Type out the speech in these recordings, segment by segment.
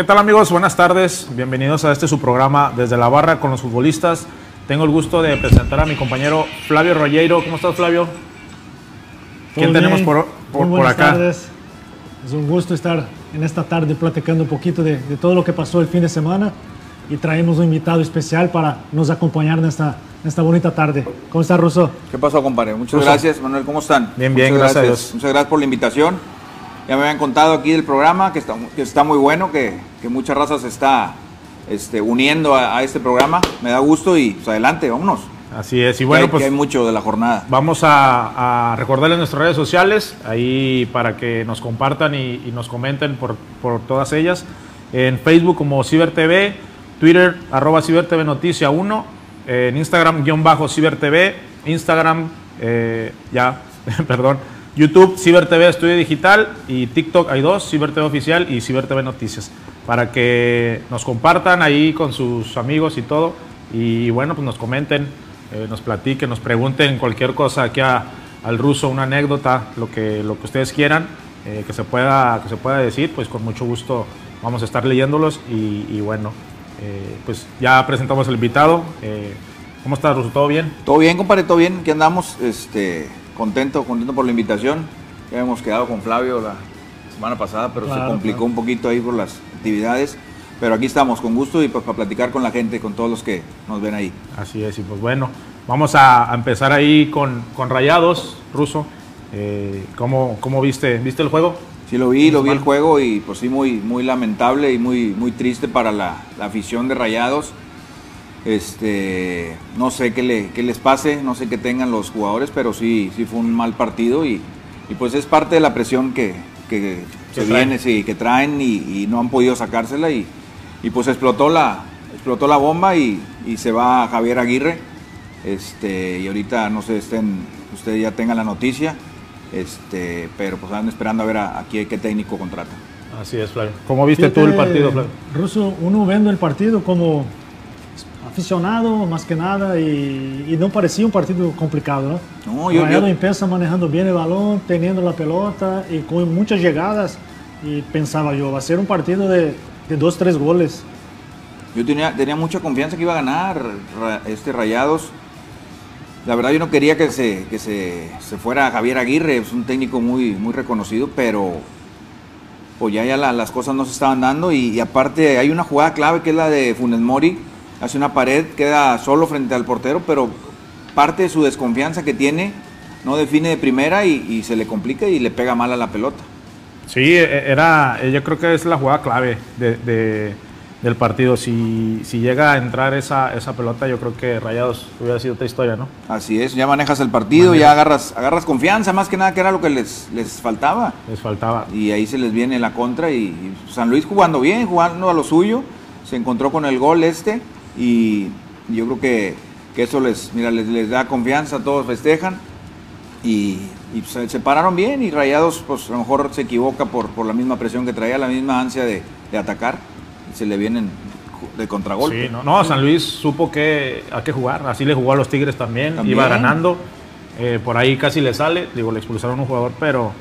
¿Qué tal amigos? Buenas tardes. Bienvenidos a este su programa desde la barra con los futbolistas. Tengo el gusto de presentar a mi compañero Flavio Rollero. ¿Cómo estás, Flavio? ¿Quién tenemos por, por, Muy por buenas acá? tardes. Es un gusto estar en esta tarde platicando un poquito de, de todo lo que pasó el fin de semana y traemos un invitado especial para nos acompañar en esta, en esta bonita tarde. ¿Cómo está, Russo? ¿Qué pasó, compadre? Muchas Ruso. gracias, Manuel. ¿Cómo están? Bien, bien, Muchas gracias Dios. Muchas gracias por la invitación. Ya me habían contado aquí del programa que está, que está muy bueno, que, que mucha raza se está este, uniendo a, a este programa. Me da gusto y pues adelante, vámonos. Así es. Y Que bueno, hay, que pues hay mucho de la jornada. vamos a, a recordarles nuestras redes sociales, ahí para que nos compartan y, y nos comenten por, por todas ellas. En Facebook como CiberTV, Twitter arroba CiberTV Noticia 1, en Instagram guion bajo CiberTV, Instagram eh, ya, perdón, YouTube CiberTV Estudio Digital y TikTok hay dos, CiberTV Oficial y CiberTV Noticias, para que nos compartan ahí con sus amigos y todo y bueno, pues nos comenten eh, nos platiquen, nos pregunten cualquier cosa aquí a- al ruso, una anécdota, lo que, lo que ustedes quieran, eh, que, se pueda, que se pueda decir, pues con mucho gusto vamos a estar leyéndolos y, y bueno, eh, pues ya presentamos al invitado. Eh, ¿Cómo estás, Ruso? ¿Todo bien? Todo bien, compadre, todo bien. Aquí andamos, este, contento, contento por la invitación. Ya habíamos quedado con Flavio la semana pasada, pero se complicó claro. un poquito ahí por las actividades. Pero aquí estamos con gusto y pues para platicar con la gente, con todos los que nos ven ahí. Así es, y pues bueno, vamos a, empezar ahí con, con Rayados, Ruso. Eh, ¿cómo, ¿Cómo viste? ¿Viste el juego? Sí, lo vi, lo vi el juego y pues sí, muy, muy lamentable y muy, muy triste para la, la afición de Rayados. Este, no sé qué, le, qué les pase, no sé qué tengan los jugadores, pero sí, sí fue un mal partido y, y pues es parte de la presión que, que se traen. viene, sí, que traen y, y no han podido sacársela y, y pues explotó la, explotó la bomba y, y se va Javier Aguirre. Este, y ahorita no sé, estén, ustedes ya tengan la noticia, este, pero pues están esperando a ver a, a qué, qué técnico contrata. Así es, Flavio. ¿Cómo viste tú el partido, Flavio? Russo, uno viendo el partido como aficionado más que nada y, y no parecía un partido complicado, ¿no? No, yo- Rayado yo- empieza manejando bien el balón, teniendo la pelota y con muchas llegadas y pensaba yo, va a ser un partido de, de dos, tres goles. Yo tenía, tenía mucha confianza que iba a ganar este Rayados. La verdad yo no quería que se, que se, se fuera Javier Aguirre, es un técnico muy, muy reconocido, pero pues ya, ya la- las cosas no se estaban dando y, y aparte hay una jugada clave que es la de Funes Mori, hace una pared, queda solo frente al portero, pero parte de su desconfianza que tiene no define de primera y, y se le complica y le pega mal a la pelota. Sí, e- era, eh, yo creo que es la jugada clave de- de- del partido. Si, si llega a entrar esa, esa pelota, yo creo que Rayados hubiera sido otra historia, ¿no? Así es, ya manejas el partido, ya agarras, agarras confianza, más que nada que era lo que les, les faltaba. Les faltaba. Y ahí se les viene la contra y, y San Luis jugando bien, jugando a lo suyo, se encontró con el gol este y yo creo que, que eso les, mira, les, les da confianza, todos festejan y, y se, se pararon bien y Rayados pues a lo mejor se equivoca por, por la misma presión que traía, la misma ansia de, de atacar y se le vienen de contragolpe. Sí, no, no, San Luis supo que a qué jugar. Así le jugó a los Tigres también. También. Iba ganando. Eh, por ahí casi le sale. Digo, le expulsaron a un jugador, pero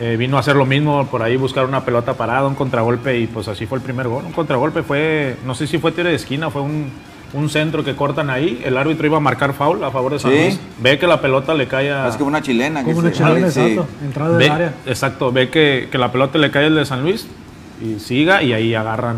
eh, vino a hacer lo mismo. Por ahí buscar una pelota parada, un contragolpe. Y pues así fue el primer gol. Un contragolpe fue, no sé si fue tiro de esquina, fue un, un centro que cortan ahí. El árbitro iba a marcar foul a favor de San Sí. Luis. Ve que la pelota le cae a. Es que fue una chilena. que Como una se- chilena, sí. exacto, entrada del Ve- área. exacto, ve que, que la pelota le cae al de San Luis y siga y ahí agarran.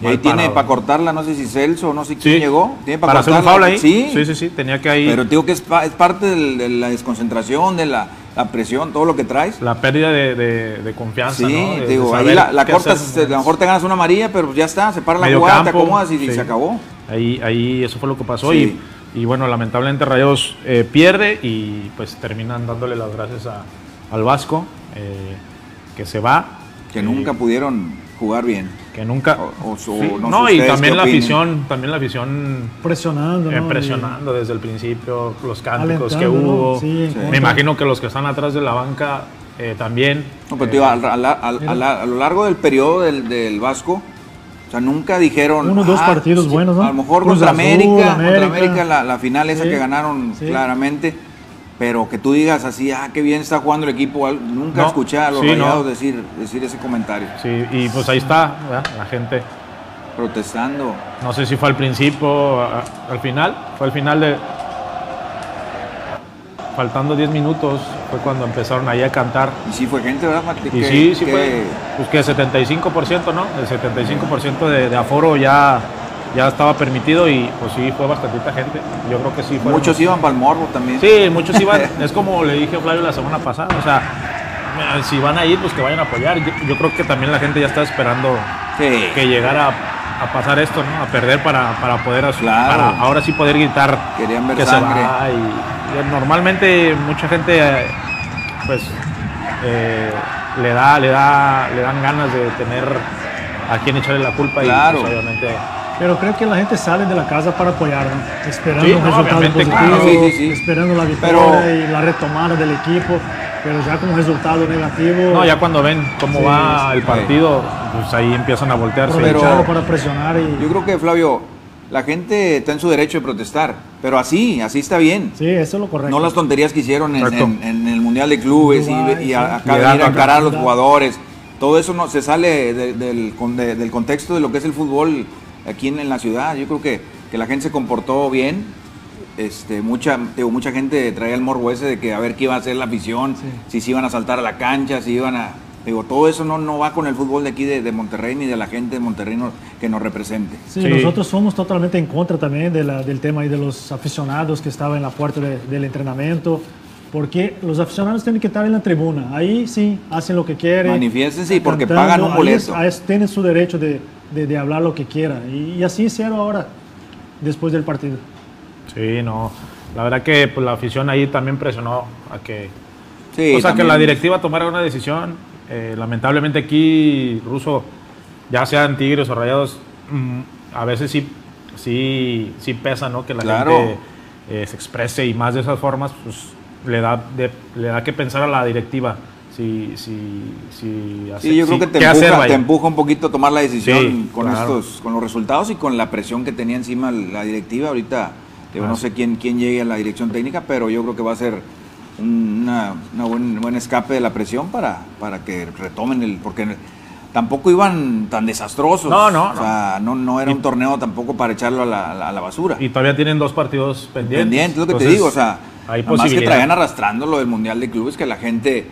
Y ahí tiene parado. para cortarla, no sé si Celso o no sé quién Sí. llegó. Tiene para para, hacer un foul ahí. Sí, sí, sí, sí, tenía que ahí Pero digo que es, pa- es parte del- de la desconcentración, de la, la presión, todo lo que traes. la pérdida de, de- de confianza, Sí, digo, ahí la, cortas, a lo mejor te ganas una amarilla, pero ya está, se para la Medio jugada, te acomodas y, se acabó. Ahí, ahí eso fue lo que pasó Sí. y, y bueno, lamentablemente Rayos eh, pierde y pues terminan dándole las gracias a- al Vasco, eh, que se va. Que nunca pudieron jugar bien. Que nunca... O- o su- Sí, no y también la opinen. afición, también la afición Presionando, eh, ¿no? presionando desde el principio, los cánticos que hubo. Sí, en Sí. Me imagino que los que están atrás de la banca eh, también. No, pero eh, al- al- al- al- a lo largo del periodo del, del Vasco, o sea, nunca dijeron. Uno o dos partidos buenos, ¿no? A lo mejor Cruz contra Azul, América, contra América. América, la, la final esa Sí, que ganaron sí. claramente. Pero que tú digas así, ah, qué bien está jugando el equipo, nunca No, escuché a los sí, no. decir, decir ese comentario, Sí, y pues ahí está, ¿verdad? la gente. protestando. No sé si fue al principio, a- al final, fue al final de... Faltando 10 minutos fue cuando empezaron ahí a cantar. Y sí fue gente, ¿verdad? Mati? Y sí, sí que- fue. Pues que 75%, ¿no? El 75% de, de aforo ya, ya estaba permitido y pues sí, fue bastantita gente. Yo creo que sí fue. Muchos iban para el morbo también. Sí, muchos iban. es como le dije a Flavio la semana pasada. O sea, eh, si van a ir, pues que vayan a apoyar. Yo, yo creo que también la gente ya está esperando Sí. que llegara a, a pasar esto, ¿no? A perder para, para poder asu- Claro. para ahora sí poder gritar Querían ver que sangre. se va. Y, y normalmente mucha gente eh, pues eh, le da, le da, le dan ganas de tener a quien echarle la culpa Claro. y pues, obviamente Pero creo que la gente sale de la casa para apoyar, ¿no? esperando Sí, un no, resultado positivo, claro. Sí, sí, sí. esperando la victoria Pero- y la retomada del equipo, pero ya con un resultado negativo, no, ya cuando ven cómo Sí, va sí. el partido, pues ahí empiezan a voltearse. Pero- para presionar y Yo creo que, Flavio, la gente está en su derecho de protestar, pero así, así está bien. sí, eso es lo correcto. No las tonterías que hicieron en, en- en el Mundial de Clubes y- Dubái, y, sí. a- acá venir a encarar a los jugadores. Todo eso no se sale de- del, de- del contexto de lo que es el fútbol aquí en, en la ciudad. Yo creo que, que la gente se comportó bien. Este, mucha, digo, mucha gente traía el morbo ese de que a ver qué iba a hacer la afición, si se iban a saltar a la cancha, si iban a... Digo, todo eso no, no va con el fútbol de aquí de, de Monterrey ni de la gente de Monterrey no- que nos represente. Sí, Sí. nosotros somos totalmente en contra también de la- del tema ahí de los aficionados que estaban en la puerta de- del entrenamiento, porque los aficionados tienen que estar en la tribuna. Ahí sí, hacen lo que quieren. Manifiéstense y porque cantando, pagan un ahí boleto. es- ahí es- tienen su derecho de, de- de hablar lo que quieran. Y, y así hicieron ahora, después del partido. Sí, no. La verdad que pues, la afición ahí también presionó a que Sí, o sea, que la directiva tomara una decisión. Eh, lamentablemente aquí, Ruso, ya sean Tigres o Rayados, mm, a veces sí, sí, sí pesa, ¿no? Que la Claro. gente eh, se exprese y más de esas formas, pues le da, de- le da que pensar a la directiva. Si, si, si hace- Sí, yo creo si- que te empuja, hacer, te empuja un poquito a tomar la decisión Sí, con claro. estos, con los resultados y con la presión que tenía encima la directiva. Ahorita Ah, no sí. sé quién, quién llegue a la dirección técnica, pero yo creo que va a ser un una, una buen, buen escape de la presión para, para que retomen el. porque tampoco iban tan desastrosos. No, no, O sea, no, no era un torneo tampoco para echarlo a la, a la- basura. Y todavía tienen dos partidos pendientes. Pendiente, es lo que te digo, o sea, hay además que traían arrastrando lo del Mundial de Clubes, que la gente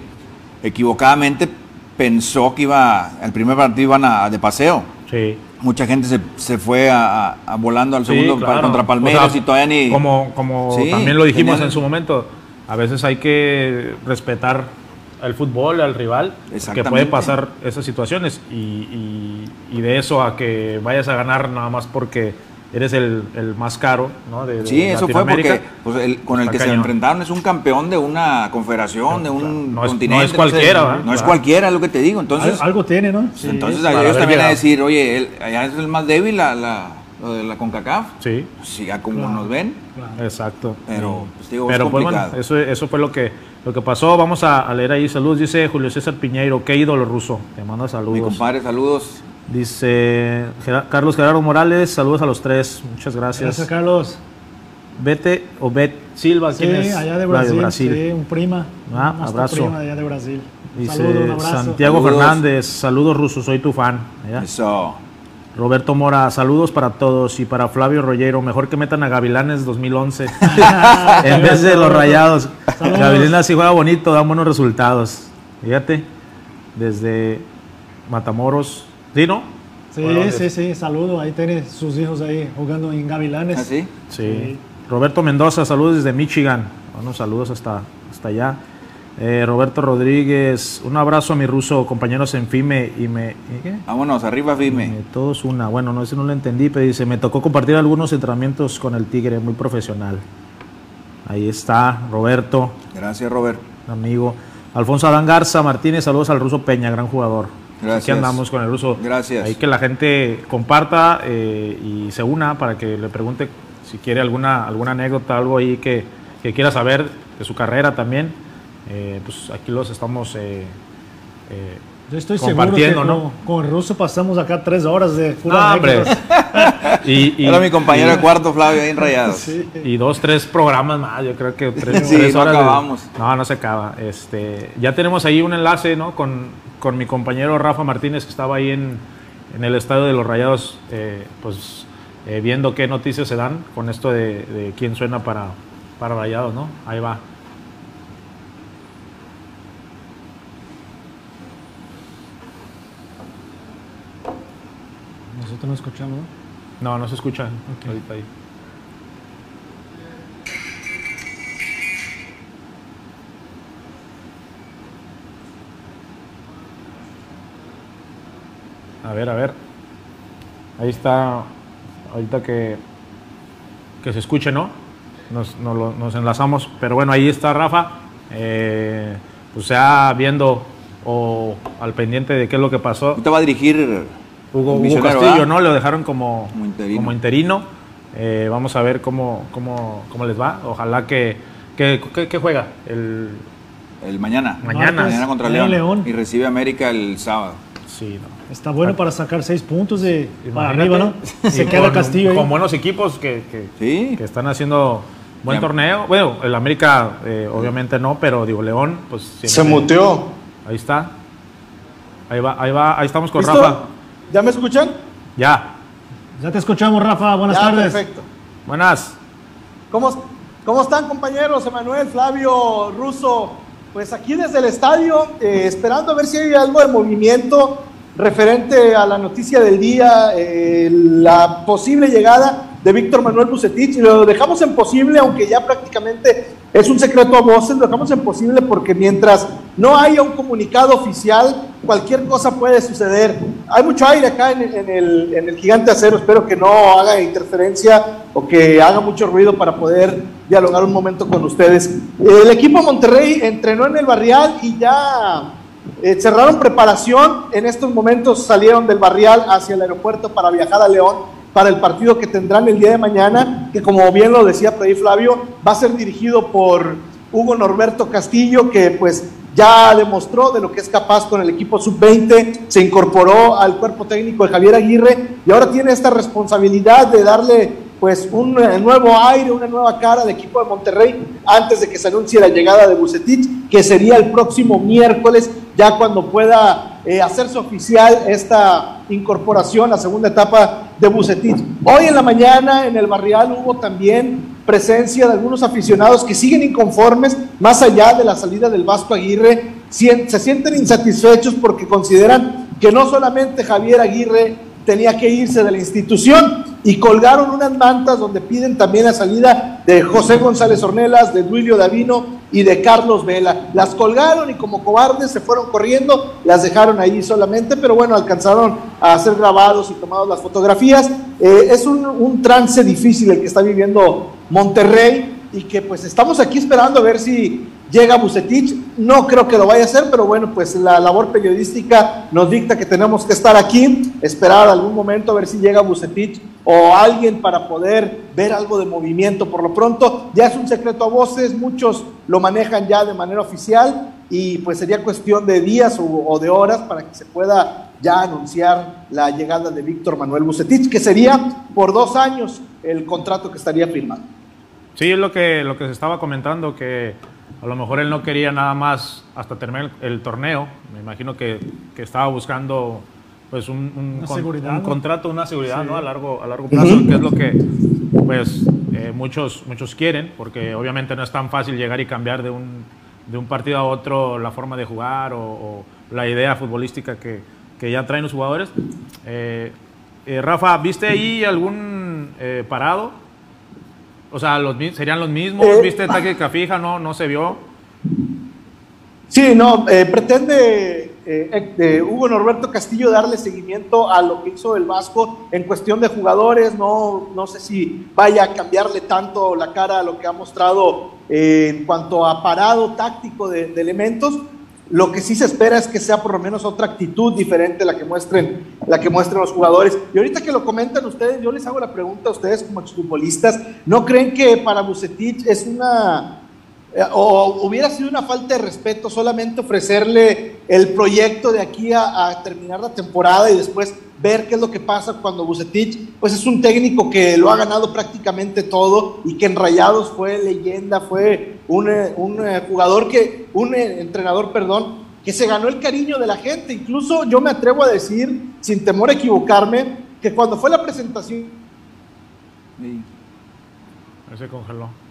equivocadamente pensó que iba, el primer partido iban a, de paseo. Sí. Mucha gente se, se fue a, a- a volando al Sí, segundo claro. contra Palmeiras O sea, y todavía ni... Como, como Sí, también lo dijimos tenían- en su momento, a veces hay que respetar al fútbol, al rival, que puede pasar esas situaciones y, y- y de eso a que vayas a ganar nada más porque eres el, el más caro ¿no? de, de Sí, eso fue porque pues, el- con el que se cañón. enfrentaron es un campeón de una confederación, de un No es- continente. no es cualquiera. No es Claro. cualquiera, es lo que te digo. Entonces, Al- algo tiene, ¿no? Sí, entonces es- a ellos también a decir, oye, él, allá es el más débil, la, la- lo de la CONCACAF. Sí, Pues, ya como Claro. nos ven, claro. exacto. Pero, Sí. pues, digo, es Pero pues bueno, eso, eso fue lo que, lo que pasó. Vamos a, a leer ahí saludos. Dice Julio César Piñeiro, qué ídolo ruso. Te manda mi saludos. compadre, saludos. Dice Carlos Gerardo Morales, saludos a los tres, muchas gracias. Gracias, Carlos. Vete o Bet Silva, Sí, ¿quién es? allá de Brasil, sí, un prima. Ah, nuestra abrazo. prima de allá de Brasil. Un Dice saludo, un abrazo. Santiago Saludos. Fernández, saludos rusos, soy tu fan. Eso. Roberto Mora, saludos para todos y para Flavio Rollero, mejor que metan a Gavilanes 2011 en vez de los Rayados. Saludos. Gavilanes sí juega bonito, dan buenos resultados. Fíjate, desde Matamoros, ¿sí no? Sí, Bueno, sí, sí, saludo. Ahí tiene sus hijos ahí jugando en Gavilanes. ¿Ah, sí? Sí. Sí. Roberto Mendoza, saludos desde Michigan. Bueno, saludos hasta, hasta allá. Eh, Roberto Rodríguez, un abrazo a mi ruso, compañeros en FIME y me... ¿y qué? Vámonos, arriba, Fime. Todos una. Bueno, no, eso no lo entendí, pero dice, me tocó compartir algunos entrenamientos con el Tigre, muy profesional. Ahí está, Roberto, Gracias, Robert. amigo. Alfonso Adán Garza Martínez, saludos al ruso Peña, gran jugador. Gracias. Aquí andamos con el ruso. Gracias. Ahí que la gente comparta eh, y se una para que le pregunte si quiere alguna, alguna anécdota, algo ahí que, que quiera saber de su carrera también. Eh, pues aquí los estamos eh, eh, Yo estoy seguro que con, con, el ruso pasamos acá tres horas de pura hombre. y, y, Era mi compañero de cuarto, Flavio, ahí en Rayados. Y dos, tres programas más, yo creo que tres, sí, no acabamos. no, no se acaba. Este, ya tenemos ahí un enlace ¿no? con, con mi compañero Rafa Martínez, que estaba ahí en, en el estadio de los Rayados, eh, pues eh, viendo qué noticias se dan con esto de, de quién suena para, para Rayados, ¿no? Ahí va. no escuchamos? No, no se escucha ahorita ahí. A ver, a ver. Ahí está. Ahorita que, que se escuche, ¿no? Nos, nos, enlazamos. Pero bueno, ahí está Rafa. Eh, pues ya viendo o al pendiente de qué es lo que pasó. Te va a dirigir Hugo, Castillo, ¿no? Lo dejaron como, como interino. Eh, vamos a ver cómo, cómo, cómo, les va. Ojalá que, que, juega el, el mañana. Mañana. mañana contra León, Y recibe América el sábado. Sí, Está bueno para sacar seis puntos de para arriba, ¿no? Se queda Castillo Con buenos equipos que, que, están haciendo buen torneo. Bueno, el América eh, obviamente no, pero digo, León, pues... Se muteó. Ahí está. Ahí va, ahí va, ahí estamos con Rafa. ¿Ya me escuchan? Ya. Ya te escuchamos, Rafa. Buenas tardes. Perfecto. Buenas. ¿Cómo, ¿Cómo están, compañeros? Emanuel, Flavio, Ruso. Pues aquí desde el estadio, eh, esperando a ver si hay algo de movimiento referente a la noticia del día, eh, la posible llegada de Víctor Manuel Bucetich. Y lo dejamos en posible, aunque ya prácticamente es un secreto a voces, lo dejamos en posible porque mientras no haya un comunicado oficial, cualquier cosa puede suceder. Hay mucho aire acá en, el, gigante acero, espero que no haga interferencia o que haga mucho ruido para poder dialogar un momento con ustedes. El equipo Monterrey entrenó en el barrial y ya eh, cerraron preparación. En estos momentos salieron del barrial hacia el aeropuerto para viajar a León para el partido que tendrán el día de mañana, que como bien lo decía Freddy Flavio, va a ser dirigido por Hugo Norberto Castillo, que pues ya demostró de lo que es capaz con el equipo sub-20, se incorporó al cuerpo técnico de Javier Aguirre y ahora tiene esta responsabilidad de darle pues un nuevo aire, una nueva cara al equipo de Monterrey antes de que se anuncie la llegada de Bucetich, que sería el próximo miércoles, ya cuando pueda eh, hacerse oficial esta incorporación, la segunda etapa de Bucetich. Hoy en la mañana en el barrial hubo también presencia de algunos aficionados que siguen inconformes, más allá de la salida del Vasco Aguirre, se sienten insatisfechos porque consideran que no solamente Javier Aguirre tenía que irse de la institución y colgaron unas mantas donde piden también la salida de José González Ornelas, de Duilio Davino y de Carlos Vela. Las colgaron y como cobardes se fueron corriendo, las dejaron ahí solamente, pero bueno, alcanzaron a ser grabados y tomados las fotografías. Eh, es un, un trance difícil el que está viviendo Monterrey y que pues estamos aquí esperando a ver si llega Bucetich. No creo que lo vaya a hacer, pero bueno, pues la labor periodística nos dicta que tenemos que estar aquí, esperar algún momento a ver si llega Bucetich o alguien para poder ver algo de movimiento. Por lo pronto, ya es un secreto a voces, muchos lo manejan ya de manera oficial y pues sería cuestión de días o, de horas para que se pueda ya anunciar la llegada de Víctor Manuel Bucetich, que sería por dos años el contrato que estaría firmado. Sí, es lo que, lo que se estaba comentando, que a lo mejor él no quería nada más hasta terminar el, torneo. Me imagino que, que, estaba buscando pues un, un, contrato, una seguridad ¿no? a, largo, a largo plazo, que es lo que pues, eh, muchos, muchos quieren, porque obviamente no es tan fácil llegar y cambiar de un, de un partido a otro la forma de jugar o, la idea futbolística que, que, ya traen los jugadores. Eh, eh, Rafa, ¿viste ahí algún parado? O sea, los, serían los mismos. Eh, ¿Viste táctica fija? No, no se vio. Sí, no, eh, pretende eh, Hugo Norberto Castillo darle seguimiento a lo que hizo el Vasco en cuestión de jugadores. No, no sé si vaya a cambiarle tanto la cara a lo que ha mostrado en cuanto a parado táctico de elementos lo que sí se espera es que sea por lo menos otra actitud diferente la que muestren, la que muestren los jugadores. Y ahorita que lo comentan ustedes, yo les hago la pregunta a ustedes como exfutbolistas, ¿no creen que para Bucetich es una o hubiera sido una falta de respeto solamente ofrecerle el proyecto de aquí a, terminar la temporada y después ver qué es lo que pasa cuando Bucetich, pues es un técnico que lo ha ganado prácticamente todo y que en Rayados fue leyenda, fue un, eh, eh, jugador que, un eh, entrenador, perdón, que se ganó el cariño de la gente. Incluso yo me atrevo a decir, sin temor a equivocarme, que cuando fue la presentación... Se congeló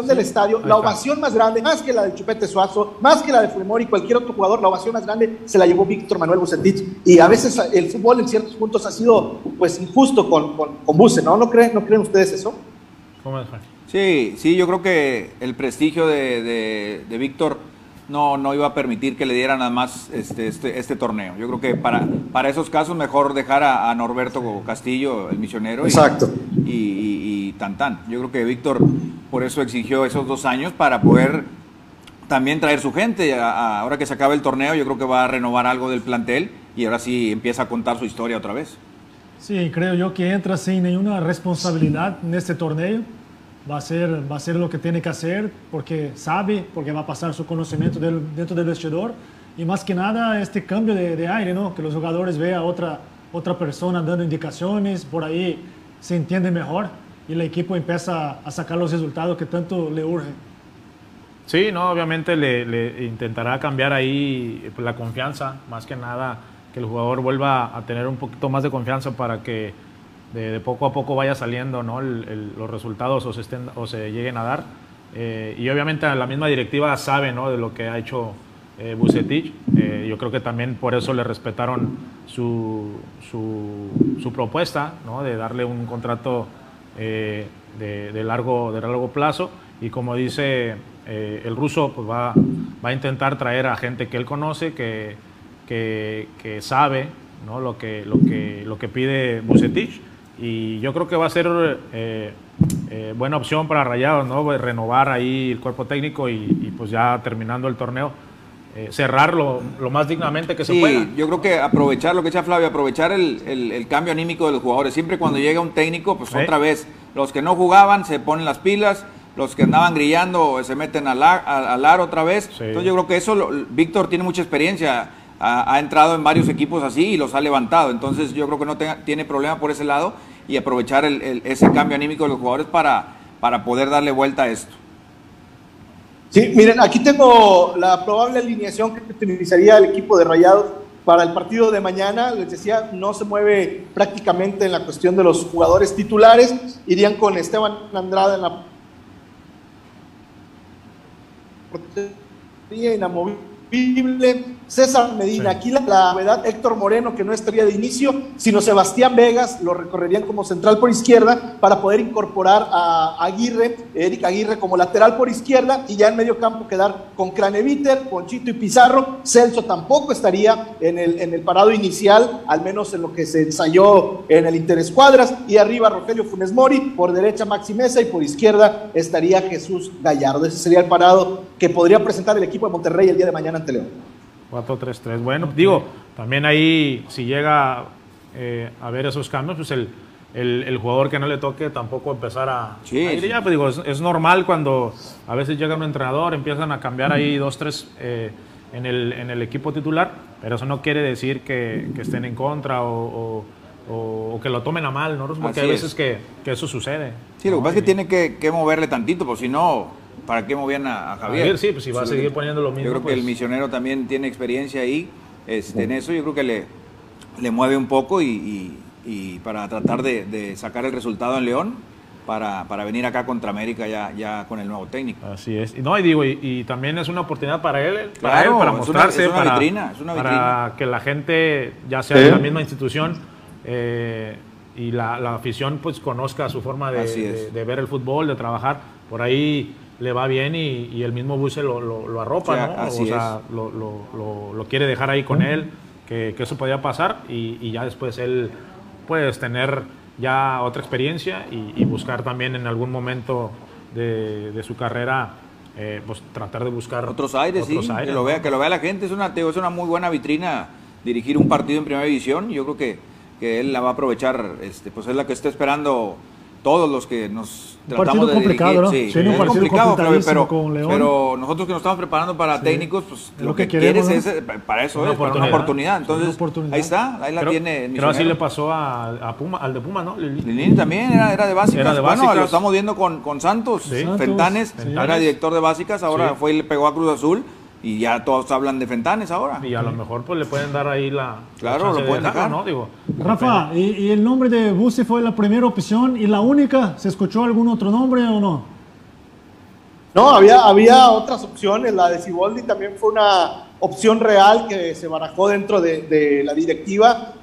del estadio, la ovación más grande, más que la de Chupete Suazo, más que la de Fulemori y cualquier otro jugador, la ovación más grande se la llevó Víctor Manuel Bucetich. Y a veces el fútbol en ciertos puntos ha sido pues injusto con, con, con ¿no? ¿No creen, ¿No creen ustedes eso? ¿Cómo es, Sí, sí, yo creo que el prestigio de, de, Víctor no, no iba a permitir que le dieran nada más este, este, este torneo. Yo creo que para, para esos casos mejor dejar a, Norberto Castillo, el misionero. Exacto. Y, y, tan tan. Yo creo que Víctor por eso exigió esos dos años para poder también traer su gente. ahora que se acaba el torneo, yo creo que va a renovar algo del plantel y ahora sí empieza a contar su historia otra vez. Sí, creo yo que entra sin ninguna responsabilidad en este torneo. Va a, ser, va a ser lo que tiene que hacer porque sabe, porque va a pasar su conocimiento dentro del vestidor. Y más que nada este cambio de, aire, ¿no? que los jugadores vean otra, otra persona dando indicaciones, por ahí se entiende mejor y el equipo empieza a sacar los resultados que tanto le urge. Sí, no, obviamente le, intentará cambiar ahí pues, la confianza, más que nada que el jugador vuelva a tener un poquito más de confianza para que de, poco a poco vaya saliendo ¿no? los resultados o se, estén, o se lleguen a dar. Eh, y obviamente la misma directiva sabe ¿no? de lo que ha hecho eh, Bucetich. Eh, yo creo que también por eso le respetaron su, su, su propuesta ¿no? de darle un contrato eh, de, largo, de largo plazo y como dice eh, el ruso, pues va, va, a intentar traer a gente que él conoce, que, que, sabe ¿no? lo, que, lo, que, lo que pide Bucetich y yo creo que va a ser eh, buena opción para Rayados, ¿no? renovar ahí el cuerpo técnico y, y pues ya terminando el torneo eh, cerrarlo lo más dignamente que se pueda. Yo creo que aprovechar lo que echa Flavio, aprovechar el, cambio anímico de los jugadores. Siempre cuando llega un técnico, pues otra vez, los que no jugaban se ponen las pilas, los que andaban grillando se meten al ar, otra vez. Entonces yo creo que eso, Víctor tiene mucha experiencia, ha, entrado en varios equipos así y los ha levantado. Entonces yo creo que no tiene problema por ese lado y aprovechar ese cambio anímico de los jugadores para, para poder darle vuelta a esto. Sí, miren, aquí tengo la probable alineación que utilizaría el equipo de Rayados para el partido de mañana. Les decía, no se mueve prácticamente en la cuestión de los jugadores titulares. Irían con Esteban Andrade en la inamovible César Medina, aquí la, novedad, Héctor Moreno, que no estaría de inicio, sino Sebastián Vegas, lo recorrerían como central por izquierda para poder incorporar a Aguirre, Eric Aguirre como lateral por izquierda y ya en medio campo quedar con Craneviter, Ponchito y Pizarro. Celso tampoco estaría en el, en el parado inicial, al menos en lo que se ensayó en el Interescuadras. Y arriba Rogelio Funes Mori, por derecha Maxi Mesa y por izquierda estaría Jesús Gallardo. Ese sería el parado que podría presentar el equipo de Monterrey el día de mañana ante León. 4-3-3. Bueno, digo, también ahí, si llega eh, a ver esos cambios, pues el, el, jugador que no le toque tampoco empezar a, sí, Ya, pues digo, es, normal cuando a veces llega un entrenador, empiezan a cambiar ahí dos, tres eh, en, el, en el equipo titular, pero eso no quiere decir que, que estén en contra o, o, que lo tomen a mal, ¿no? Porque hay veces que, que, eso sucede. Sí, lo que pasa es que tiene que, que moverle tantito, pues si no ¿para qué movían a, Javier? Sí, pues si va a seguir poniendo lo mismo. Yo creo que el pues. misionero también tiene experiencia ahí este, en eso. Yo creo que le, le mueve un poco y, y, para tratar de, sacar el resultado en León. Para, para, venir acá contra América ya, ya con el nuevo técnico. Así es. No, y digo, y, también es una oportunidad para él, para, él, para mostrarse, para, para que la gente, ya sea de la misma institución, eh, y la, la, afición pues conozca su forma de, de, ver el fútbol, de trabajar. Por ahí le va bien y, el mismo Buse lo, lo, arropa, ¿no? o sea, lo, quiere dejar ahí con él, que, eso podía pasar y, ya después él puede tener ya otra experiencia y, buscar también en algún momento de, su carrera eh, pues tratar de buscar otros aires, sí, que lo vea, que lo vea la gente, es una, es una muy buena vitrina dirigir un partido en primera división, yo creo que, que él la va a aprovechar, este, pues es la que está esperando todos los que nos un partido complicado, ¿no? Sí, sí un partido complicado, pero, con León. pero nosotros que nos estamos preparando para técnicos, pues lo, que, quieres es, para eso es, para una oportunidad. Entonces, ahí está, ahí la tiene. Creo así le pasó a, Puma, al de Puma, ¿no? Lilini también era, era de básicas. Era de básicas. Bueno, lo estamos viendo con, con Santos. Fentanes, era director de básicas, ahora fue y le pegó a Cruz Azul y ya todos hablan de Fentanes ahora. Y a lo mejor pues le pueden dar ahí la. Claro, lo pueden dejar. ¿no? Digo, Rafa, ¿y, el nombre de Busi fue la primera opción y la única? ¿Se escuchó algún otro nombre o no? No, había, había otras opciones. La de Siboldi también fue una opción real que se barajó dentro de, de la directiva.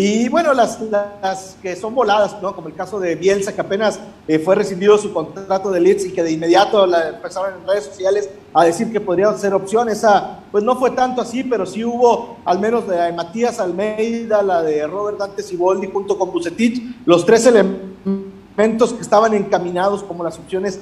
Y bueno, las, las, que son voladas, ¿no? como el caso de Bielsa, que apenas eh, fue rescindido su contrato de Leeds y que de inmediato la, empezaron en redes sociales a decir que podría ser opción. Esa, pues no fue tanto así, pero sí hubo al menos de Matías Almeida, la de Robert Dante Siboldi junto con Bucetich, los tres elementos que estaban encaminados como las opciones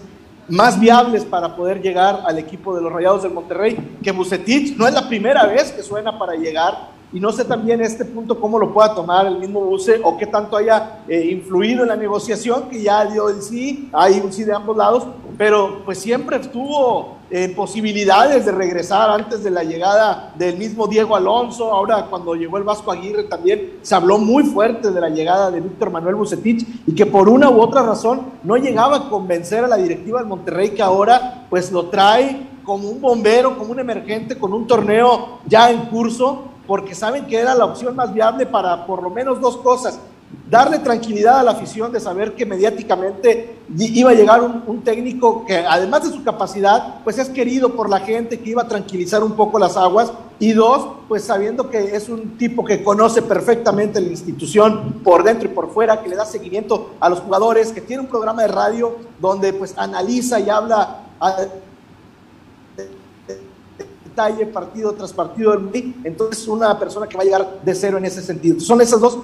más viables para poder llegar al equipo de los Rayados del Monterrey, que Bucetich no es la primera vez que suena para llegar y no sé también este punto cómo lo pueda tomar el mismo Buse o qué tanto haya eh, influido en la negociación, que ya dio el sí, hay un sí de ambos lados, pero pues siempre estuvo en posibilidades de regresar antes de la llegada del mismo Diego Alonso, ahora cuando llegó el Vasco Aguirre también se habló muy fuerte de la llegada de Víctor Manuel Bucetich y que por una u otra razón no llegaba a convencer a la directiva del Monterrey que ahora pues lo trae como un bombero, como un emergente, con un torneo ya en curso porque saben que era la opción más viable para por lo menos dos cosas. Darle tranquilidad a la afición de saber que mediáticamente iba a llegar un, técnico que además de su capacidad, pues es querido por la gente, que iba a tranquilizar un poco las aguas. Y dos, pues sabiendo que es un tipo que conoce perfectamente la institución por dentro y por fuera, que le da seguimiento a los jugadores, que tiene un programa de radio donde pues analiza y habla detalle partido tras partido entonces una persona que va a llegar de cero en ese sentido. Son esas dos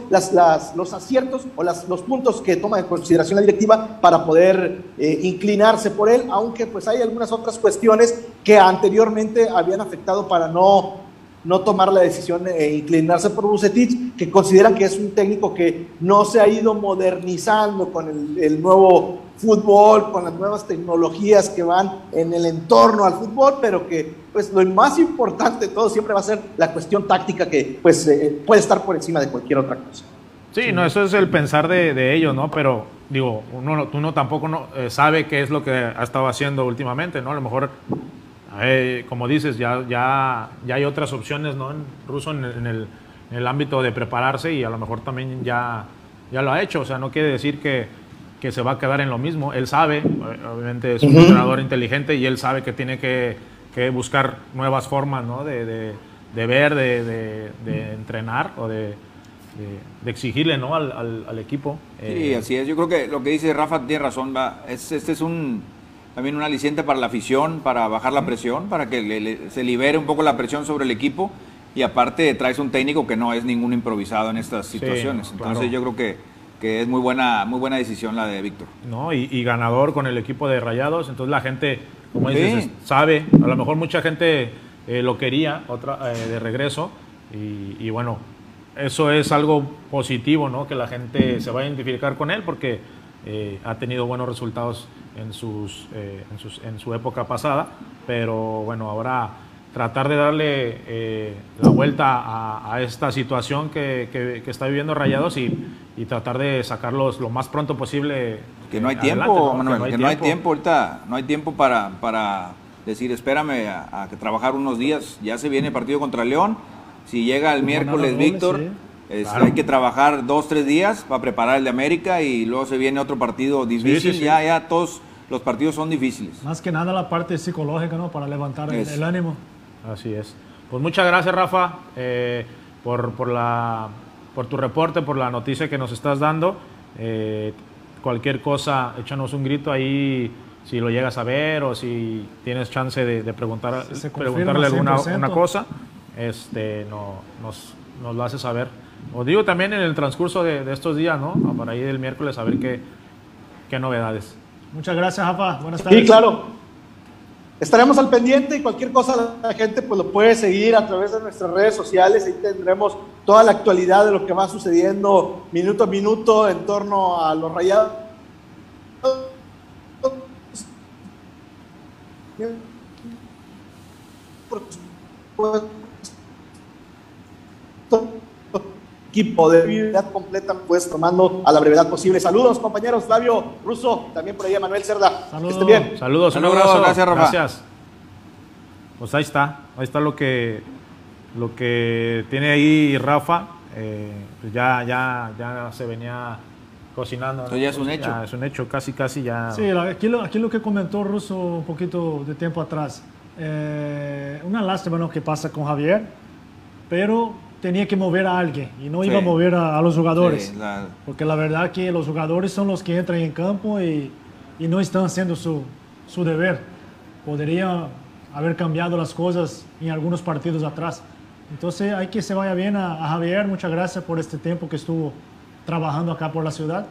los aciertos o los puntos que toma en consideración la directiva para poder eh, inclinarse por él, aunque pues hay algunas otras cuestiones que anteriormente habían afectado para no no tomar la decisión e inclinarse por Bucetich, que consideran que es un técnico que no se ha ido modernizando con el, nuevo fútbol, con las nuevas tecnologías que van en el entorno al fútbol, pero que pues lo más importante de todo siempre va a ser la cuestión táctica que pues eh, puede estar por encima de cualquier otra cosa. Sí, no, eso es el pensar de, de ellos, ¿no? Pero digo, uno, uno tampoco no, eh, sabe qué es lo que ha estado haciendo últimamente, ¿no? A lo mejor como dices, ya, ya, ya hay otras opciones ¿no? en ruso en el, en, el, ámbito de prepararse y a lo mejor también ya, ya lo ha hecho. O sea, no quiere decir que, que se va a quedar en lo mismo. Él sabe, obviamente es un entrenador inteligente y él sabe que tiene que, que buscar nuevas formas ¿no? de, de, de, ver, de, de, entrenar o de, exigirle ¿no? al, al, al equipo. Sí, así es. Yo creo que lo que dice Rafa tiene razón. Va. Es, este es un también un aliciente para la afición, para bajar la presión, para que se libere un poco la presión sobre el equipo y aparte traes un técnico que no es ningún improvisado en estas situaciones. Entonces yo creo que, que, es muy buena, muy buena decisión la de Víctor. No, y, ganador con el equipo de Rayados, entonces la gente, como dices, sabe, a lo mejor mucha gente eh, lo quería otra, eh, de regreso y, y, bueno, eso es algo positivo, ¿no? Que la gente se va a identificar con él porque eh, ha tenido buenos resultados en, sus, en, sus, en, su época pasada, pero bueno, ahora tratar de darle eh, la vuelta a, esta situación que, que, está viviendo Rayados y, y, tratar de sacarlos lo más pronto posible. Que no hay tiempo, Manuel, que no hay, tiempo. ahorita, no hay tiempo para, para decir, espérame a, trabajar unos días, ya se viene el partido contra León, si llega el miércoles Víctor... Hay que trabajar dos, tres días para preparar el de América y luego se viene otro partido difícil. Ya, ya todos los partidos son difíciles. Más que nada la parte psicológica, ¿no? Para levantar el, ánimo. Así es. Pues muchas gracias, Rafa, eh, por, por, la, por tu reporte, por la noticia que nos estás dando. Eh, cualquier cosa, échanos un grito ahí si lo llegas a ver o si tienes chance de, preguntar, preguntarle alguna una cosa, este, no, nos, nos lo haces saber. Os digo también en el transcurso de, estos días, ¿no? Para ir el miércoles a ver qué, qué novedades. Muchas gracias, Jafa. Buenas tardes. Sí, claro. Estaremos al pendiente y cualquier cosa la gente pues lo puede seguir a través de nuestras redes sociales. Ahí tendremos toda la actualidad de lo que va sucediendo minuto a minuto en torno a los rayados equipo de brevedad completa, pues tomando a la brevedad posible. Saludos, compañeros. Flavio Russo, también por ahí Manuel Cerda. Saludos. Que esté bien. Saludos, un abrazo. Gracias, Rafa. Gracias. Pues ahí está. Ahí está lo que, lo que tiene ahí Rafa. Eh, pues ya, ya, ya se venía cocinando. Eso ya es un hecho. Ya es un hecho, casi, casi ya. Sí, aquí lo, aquí lo que comentó Russo un poquito de tiempo atrás. Eh, una lástima ¿no? que pasa con Javier, pero tenía que mover a alguien y no iba a mover a, los jugadores. Porque la verdad que los jugadores son los que entran en campo y, y no están haciendo su, su, deber. Podría haber cambiado las cosas en algunos partidos atrás. Entonces hay que se vaya bien a, Javier. Muchas gracias por este tiempo que estuvo trabajando acá por la ciudad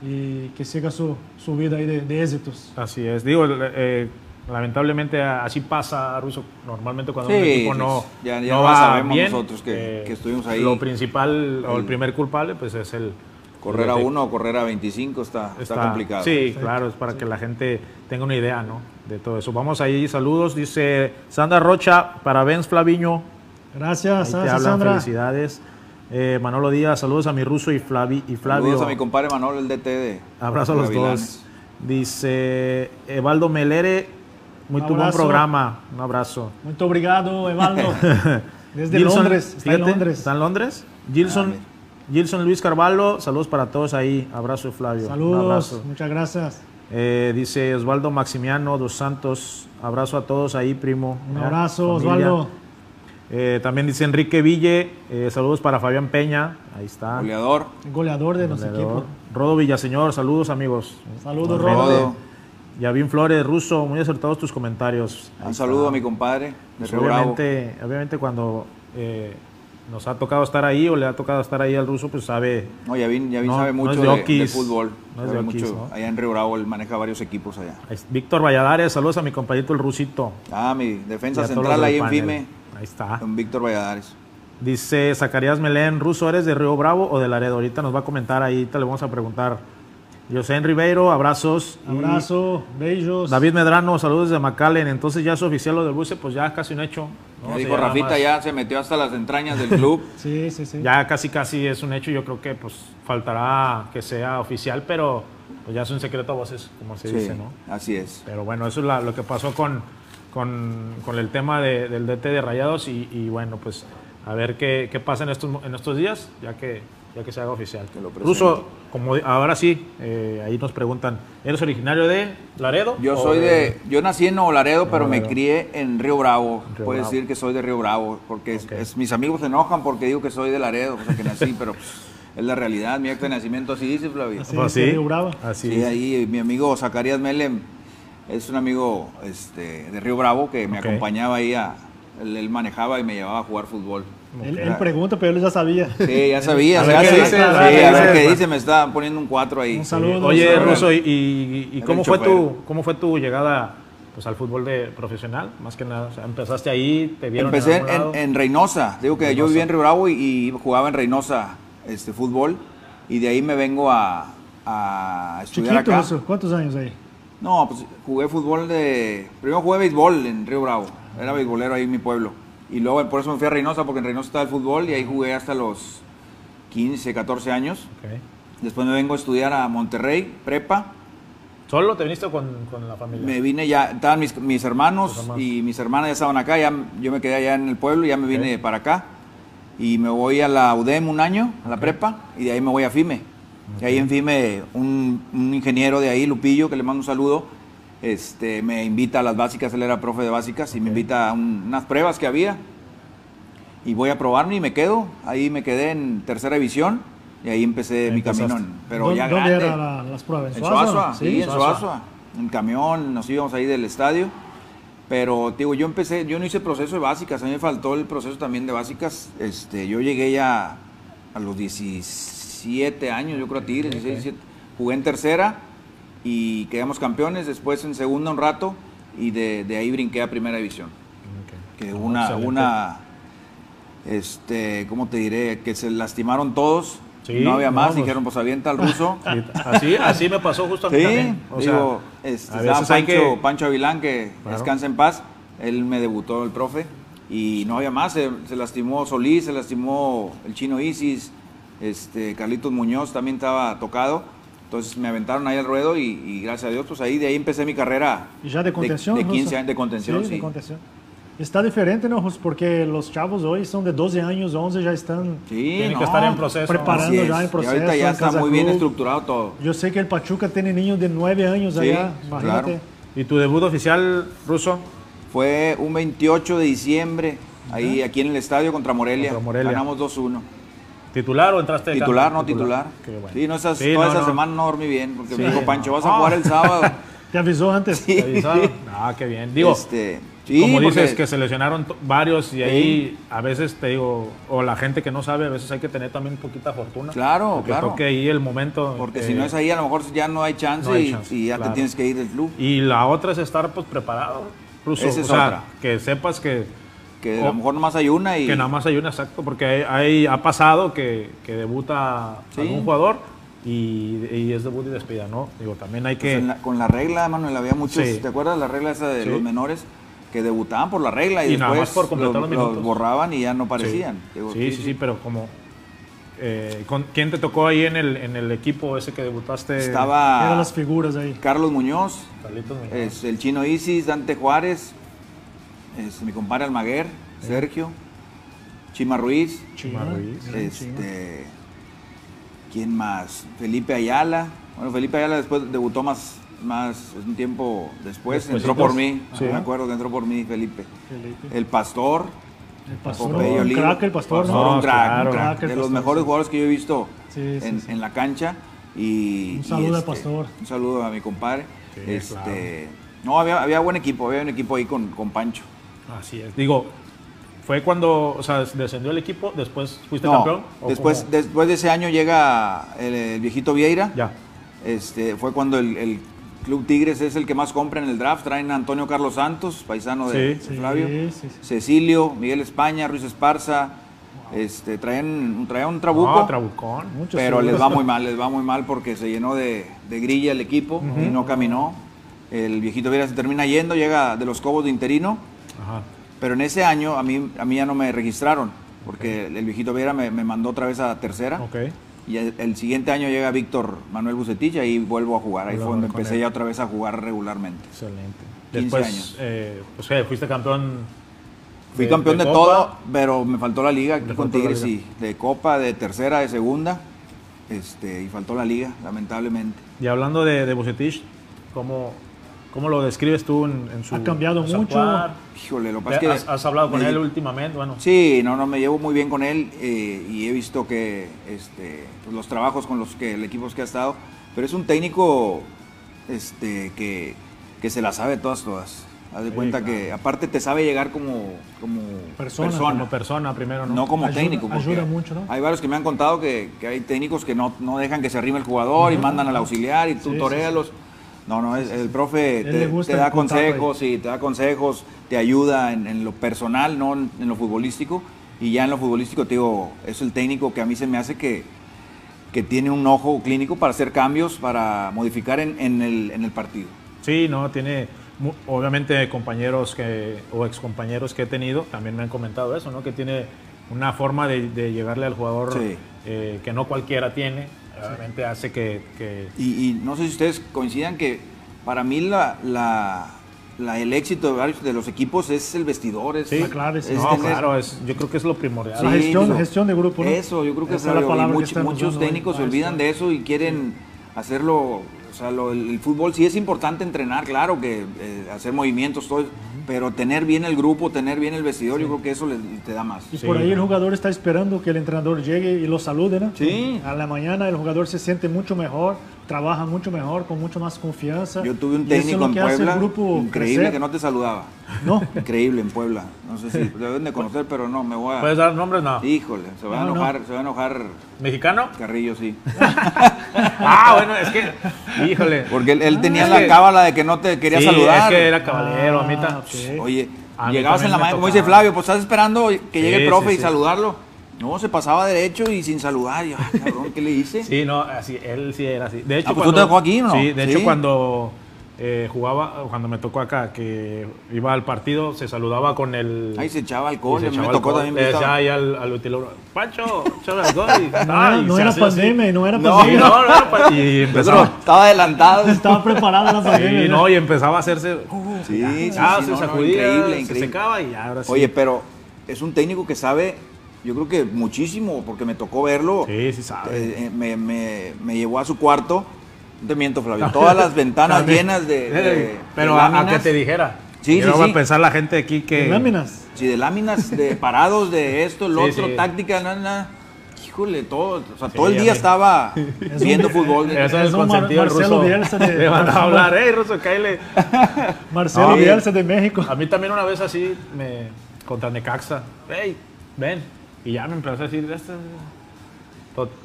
y que siga su, su vida ahí de, de, éxitos. Así es. Digo, eh, lamentablemente así pasa, Ruso, normalmente cuando un equipo no, ya, ya no va sabemos bien, nosotros que, eh, que, estuvimos ahí. Lo principal o el primer culpable pues es el... Correr a uno o correr a 25 está, está, complicado. Sí, claro, es para que la gente tenga una idea ¿no? de todo eso. Vamos ahí, saludos, dice Sandra Rocha, parabéns Flaviño. Gracias, Sandra. Felicidades. Eh, Manolo Díaz, saludos a mi ruso y, Flavi, y Flavio. Saludos a mi compadre Manolo, el DT de Abrazo a los dos. Dice Evaldo Melere, muy buen programa. Un abrazo. Muy obrigado, Evaldo. Desde Londres. Está en Londres. ¿Está en Londres? Gilson, ah, Gilson Luis Carvalho, saludos para todos ahí. Abrazo, Flavio. Saludos. Muchas gracias. Eh, dice Osvaldo Maximiano dos Santos. Abrazo a todos ahí, primo. Un abrazo, Osvaldo. Eh, también dice Enrique Ville, eh, saludos para Fabián Peña, ahí está. Goleador. Goleador de los equipos. Rodo Villaseñor, saludos amigos. Saludos, Rodo. Yavin Flores, Ruso, muy acertados tus comentarios. Un saludo a mi compadre de pues obviamente, obviamente cuando eh, nos ha tocado estar ahí o le ha tocado estar ahí al ruso, pues sabe. No, Yavin, Yavin sabe mucho de, fútbol. No sabe mucho. Allá en Río Bravo él maneja varios equipos allá. Víctor Valladares, saludos a mi compañito el rusito. Ah, mi defensa central ahí en FIME. Ahí está. Con Víctor Valladares. Dice Zacarías Melén, Ruso, ¿eres de Río Bravo o de Laredo? Ahorita nos va a comentar ahí, te le vamos a preguntar José Ribeiro, abrazos. Abrazo, bellos. David Medrano, saludos desde McAllen. Entonces ya es oficial lo del buce, pues ya casi un hecho. ¿no? dijo Rafita, ya se metió hasta las entrañas del club. sí, sí, sí. Ya casi casi es un hecho. Yo creo que pues faltará que sea oficial, pero pues ya es un secreto a voces, como se dice, ¿no? Así es. Pero bueno, eso es lo que pasó con, con, el tema del DT de Rayados y, bueno, pues a ver qué, qué pasa en estos, en estos días, ya que ya que se haga oficial. Incluso, como ahora sí, eh, ahí nos preguntan, ¿eres originario de Laredo? Yo soy de, yo nací en Nuevo Laredo, pero me crié en Río Bravo. Puedo decir que soy de Río Bravo, porque es, mis amigos se enojan porque digo que soy de Laredo, o sea que nací, pero es la realidad. Mi acta de nacimiento así dice, Flavio. Así pues sí, Río Bravo. Así sí, ahí mi amigo Zacarías Melem es un amigo este, de Río Bravo que me acompañaba ahí a, él manejaba y me llevaba a jugar fútbol. Él, pregunta, pero él ya sabía. Sí, ya sabía. a ver qué dice, sí, a ver qué dice, me está poniendo un 4 ahí. Un saludo. Oye, Russo, ¿y, y, cómo, fue tu, cómo fue tu llegada pues, al fútbol de profesional? Más que nada, o sea, empezaste ahí, te vieron Empecé en, en, Reynosa. Digo que yo vivía en Río Bravo y, jugaba en Reynosa este, fútbol. Y de ahí me vengo a, a estudiar Chiquito, acá. ¿Cuántos años ahí? No, pues jugué fútbol de... Primero jugué béisbol en Río Bravo. Era beisbolero ahí en mi pueblo. Y luego por eso me fui a Reynosa, porque en Reynosa estaba el fútbol y ahí jugué hasta los 15, 14 años. Después me vengo a estudiar a Monterrey, prepa. ¿Solo te viniste con, con la familia? Me vine ya, estaban mis, mis hermanos, y mis hermanas ya estaban acá, ya, yo me quedé allá en el pueblo y ya me vine para acá. Y me voy a la UDEM un año, a la prepa, y de ahí me voy a FIME. Y ahí en FIME un, un ingeniero de ahí, Lupillo, que le mando un saludo, este, me invita a las básicas, él era profe de básicas, y me invita a unas pruebas que había. Y voy a probarme y me quedo. Ahí me quedé en tercera división y ahí empecé mi camino. pero ¿Dónde, ya ¿Dónde eran las pruebas? ¿En Suazua? sí, en Suazua. En camión, nos íbamos ahí del estadio. Pero, digo, yo empecé, yo no hice proceso de básicas, a mí me faltó el proceso también de básicas. Este, yo llegué ya a los 17 años, yo creo a ti, 16, 17. Jugué en tercera y quedamos campeones, después en segunda un rato y de, de ahí brinqué a primera división. Que una, una, este, ¿cómo te diré? Que se lastimaron todos Sí, no había más, pues- dijeron, pues avienta al ruso. Sí, Así, así me pasó mí Sí. O sea, este, estaba Pancho, que- Pancho Avilán, que Claro. descansa en paz, él me debutó el profe, y no había más, se, se lastimó Solís, se lastimó el chino Isis, este, Carlitos Muñoz también estaba tocado, entonces me aventaron ahí al ruedo y, y gracias a Dios, pues ahí de ahí empecé mi carrera Y ya de contención. de, Russo? 15 años de contención, sí. de contención. Está diferente, ¿no? Porque los chavos hoy son de 12 años, 11 ya están Sí, Tienen no, que estar en proceso. preparando es. ya en Y proceso. ahorita ya está muy bien estructurado todo. Yo sé que el Pachuca tiene niños de 9 años Sí, allá, imagínate. claro. ¿Y tu debut oficial, Ruso? Fue un 28 de diciembre, ahí aquí en el estadio contra Morelia. Contra Morelia. Ganamos 2-1. ¿Titular o entraste de Titular, cambio? no titular. Qué bueno. Sí, no, esas, Sí, toda no, esa no. semana no dormí bien, porque me dijo Pancho, no. vas a jugar el sábado. ¿Te avisó antes? Sí. ¿Te? Ah, qué bien. Digo, Este, como porque- dices que se lesionaron varios y ahí a veces te digo, o la gente que no sabe, a veces hay que tener también poquita fortuna. Claro, Porque claro. toque ahí el momento. Porque eh, si no es ahí, a lo mejor ya no hay chance, hay y- chance, y, ya claro. te tienes que ir del club. Y la otra es estar pues preparado. Esa es o sea, otra. que sepas que, Que o- a lo mejor nomás hay una y... que nada más hay un exacto, porque hay, hay- ha pasado que, que debuta Sí. algún jugador y, y es debut y despedida, ¿no? Digo, también hay pues, que... en la- con la regla, Manuel, había muchos, Sí. ¿te acuerdas la regla esa de Sí. los menores? Que debutaban por la regla y, Y nada después más por completar los, los borraban y ya no Sí. parecían. Digo, sí, sí, sí, pero como... eh, ¿con- ¿Quién te tocó ahí en el, en el equipo ese que debutaste? Eran Estaba las figuras ahí. Carlos Muñoz, Carlitos Muñoz. es el chino Isis, Dante Juárez, es mi compadre Almaguer, Sergio, Chima Ruiz, Chima Ruiz. este, ¿quién más? Felipe Ayala. Bueno, Felipe Ayala después debutó más, más un tiempo después, Después, entró por mí, sí. me acuerdo que entró por mí Felipe. Felipe. El Pastor, El pastor, Popeye un Olivo. crack el pastor, Pastor, ¿no? un crack, claro. un crack, Crack el de los Pastor, mejores sí. jugadores que yo he visto Sí, sí, en, sí. en la cancha. Y, Un saludo y, al Pastor. Un saludo a mi compadre. Sí, este, No, había, había buen equipo, había un equipo ahí con, con Pancho. Así es. Digo, ¿fue cuando o sea, descendió el equipo? ¿Después fuiste No, campeón? ¿O después, cómo? después de ese año llega el, el viejito Vieira. Ya. Este, fue cuando el, el Club Tigres es el que más compra en el draft. Traen a Antonio Carlos Santos, paisano de, Sí. Flavio. sí, sí. Cecilio, Miguel España, Ruiz Esparza. Este, traen, traen un trabuco. No, Trabucón. Muchos pero les va muy mal, les va muy mal porque se llenó de, de grilla el equipo y no caminó. El viejito Vieira se termina yendo, llega de los Cobos de interino, Ajá. pero en ese año a mí, a mí ya no me registraron porque el viejito Vieira me, me mandó otra vez a tercera. Y el, el siguiente año llega Víctor Manuel Bucetich y ahí vuelvo a jugar. Ahí fue donde empecé él. ya otra vez a jugar regularmente. Excelente. 15 Después, años. eh, pues, ¿qué? fuiste campeón. Fui campeón de, todo, pero me faltó la liga aquí con Tigres, sí. De Copa, de tercera, de segunda. Este, y faltó la liga, lamentablemente. Y hablando de, de Bucetich, ¿cómo, ¿cómo lo describes tú en, en su Ha cambiado mucho. Híjole, lo que pasa es que... ¿Has, has hablado con me- él últimamente? Bueno, Sí, no, no, me llevo muy bien con él eh, y he visto que este, pues, los trabajos con los que el equipo que ha estado, pero es un técnico este, que, que se la sabe todas, todas. Haz de Sí, cuenta claro. que aparte te sabe llegar como, como Persona, como persona primero, ¿no? no como Ayuda- técnico. ayuda mucho, ¿no? Hay varios que me han contado que, que hay técnicos que no, no dejan que se arrime el jugador y mandan al auxiliar y tú Sí, sí, torealos. No, no, es- el profe te, da el consejos y te da consejos, te ayuda en, en lo personal, no en, en lo futbolístico. Y ya en lo futbolístico, te digo, es el técnico que a mí se me hace que, que tiene un ojo clínico para hacer cambios, para modificar en, en el, el partido. Sí, no, tiene obviamente compañeros que, o excompañeros que he tenido también me han comentado eso, ¿no? Que tiene una forma de, de llegarle al jugador Sí. eh, que no cualquiera tiene. Obviamente hace que, que- Y, y no sé si ustedes coincidan que para mí la, la- la- el éxito de varios de los equipos es el vestidor. Es, Sí, La clave, sí. es no, tener- claro, es, yo creo que es lo primordial. La gestión- gestión de grupo, ¿no? Eso, yo creo que es es la y palabra que muchos técnicos se olvidan de eso y quieren hacerlo. O sea, lo- el, el fútbol sí es importante entrenar, claro, que eh, hacer movimientos, todo, pero tener bien el grupo, tener bien el vestidor, yo creo que eso le- te da más. Y Sí. por ahí el jugador está esperando que el entrenador llegue y lo salude, ¿no? Sí. A la mañana el jugador se siente mucho mejor, trabaja mucho mejor, con mucho más confianza. Yo tuve un técnico en Puebla, grupo increíble crecer. que no te saludaba. No, Increíble en Puebla. No sé si deben de conocer, pero no, me voy a... ¿Puedes dar nombres? No. Híjole, se va a No, no. enojar, se va a enojar ¿Mexicano? Carrillo, sí. Ah, bueno, es que, híjole. Porque él, él tenía Es la que- cábala de que no te quería Sí, saludar. Es que era caballero, a mí ta- Ah. Oye, A mí llegabas en la mañana, como dice Flavio, pues estás esperando que llegue Sí, el profe sí, y sí. saludarlo. No, se pasaba derecho y sin saludar. Yo, ah, cabrón, ¿qué le hice? Sí, no, así, él sí era así. De hecho, Ah, pues, ¿tú te dejó aquí, no? Sí, de hecho cuando eh, jugaba, cuando me tocó acá, que iba al partido, se saludaba con el... Ahí se echaba alcohol. se a mí me echaba tocó alcohol. también. Le ahí al, al utilero, Pancho, échale alcohol. Y, No, era pandemia, no era pandemia. no, no era pa- Y empezaba... estaba adelantado. Estaba preparada la pandemia. Sí, ¿no? y empezaba a hacerse... Sí, sí, ah, sí, se no, no, sacudía, increíble, se increíble. secaba y ya, ahora sí. Oye, pero es un técnico que sabe, yo creo que muchísimo, porque me tocó verlo. Sí, sí sabe. Eh, eh, me, me- me llevó a su cuarto. No te miento, Flavio. Todas las ventanas llenas de. de- Pero de a, a que te dijera. Sí, sí, no va sí. a pensar la gente aquí que... ¿En láminas. Sí, de láminas, de parados, de esto, el Sí, otro, sí. táctica, nada, nada. Híjole, todo. O sea, Sí, todo el día estaba un- viendo fútbol. Eso es Es el un Mar- consentido del Marcelo de- Le van a hablar, hey, ruso, cáele. Marcelo No, Bielsa de México. A mí también una vez así, me, contra Necaxa, hey, ven. Y ya me empezó a decir, este...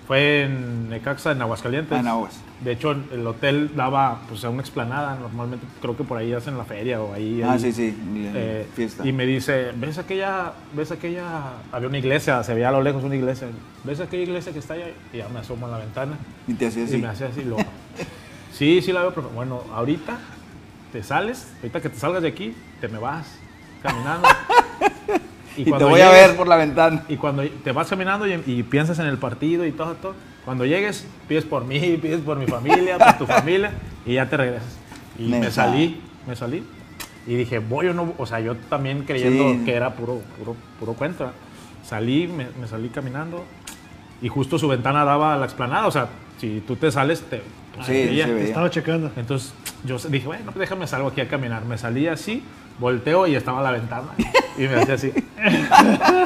Fue en Necaxa, en Aguascalientes. Ah, en Aguas. De hecho, el hotel daba pues, a una explanada. Normalmente creo que por ahí hacen la feria o ahí. Ah, ahí, sí, sí, eh, fiesta. Y me dice, ¿ves aquella, ves aquella, había una iglesia, se veía a lo lejos una iglesia, ¿ves aquella iglesia que está allá? Y ya me asomo a la ventana Y te hacía y así. me hacía así, lo, sí, sí la veo, pero bueno, ahorita te sales, ahorita que te salgas de aquí, te me vas caminando. Y, te voy a llegues- ver por la ventana. y cuando te vas caminando y, y piensas en el partido y todo, todo, cuando llegues, pides por mí, pides por mi familia, por tu familia, y ya te regresas. Y me salí, me salí. Y dije, voy o no, o sea, yo también creyendo Sí. que era puro, puro, puro cuento. ¿verdad? Salí, me, me salí caminando, y justo su ventana daba a la explanada, o sea, si tú te sales, te... pues, Sí, veía. Estaba checando. Entonces yo dije, bueno, déjame salgo aquí a caminar. Me salí así, volteo y estaba la ventana. Y me hacía así.